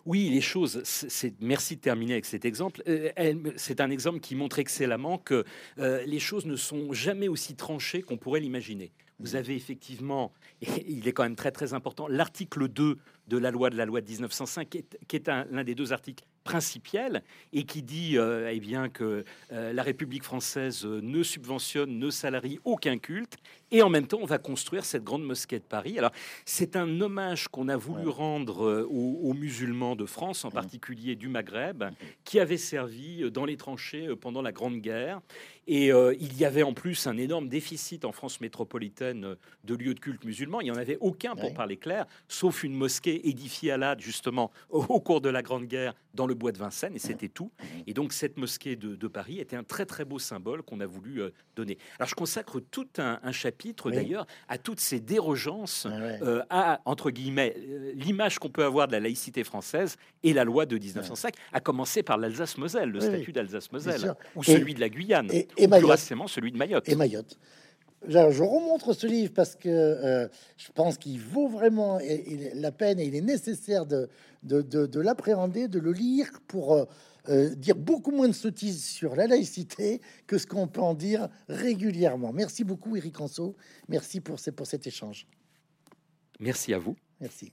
oui, les choses, c'est merci de terminer avec cet exemple. Euh, c'est un exemple qui montre excellemment que les choses ne sont jamais aussi tranchées qu'on pourrait l'imaginer. Vous mmh. avez effectivement, et il est quand même très très important, l'article 2 de la loi de la loi de 1905, qui est, qui est l'un des deux articles principielle et qui dit euh, eh bien que euh, la République française euh, ne subventionne, ne salarie aucun culte et en même temps on va construire cette grande mosquée de Paris. Alors c'est un hommage qu'on a voulu rendre aux, musulmans de France, en particulier du Maghreb, qui avaient servi dans les tranchées pendant la Grande Guerre. Et il y avait en plus un énorme déficit en France métropolitaine de lieux de culte musulmans. Il n'y en avait aucun, pour parler clair, sauf une mosquée édifiée à l'âge justement au cours de la Grande Guerre dans le bois de Vincennes, et c'était tout. Et donc cette mosquée de, Paris était un très très beau symbole qu'on a voulu euh, donner. Alors je consacre tout un, chapitre d'ailleurs à toutes ces dérogeances, ah euh, à entre guillemets euh, l'image qu'on peut avoir de la laïcité française et la loi de 1905, à commencer par l'Alsace-Moselle, le statut d'Alsace-Moselle, ou celui de la Guyane, et, et plus récemment celui de Mayotte. Et Mayotte je remontre ce livre parce que euh, je pense qu'il vaut vraiment la peine et il est nécessaire de, de, l'appréhender, de le lire pour euh, euh, dire beaucoup moins de sottises sur la laïcité que ce qu'on peut en dire régulièrement. Merci beaucoup, Eric Anso. Merci pour, pour cet échange. Merci à vous. Merci.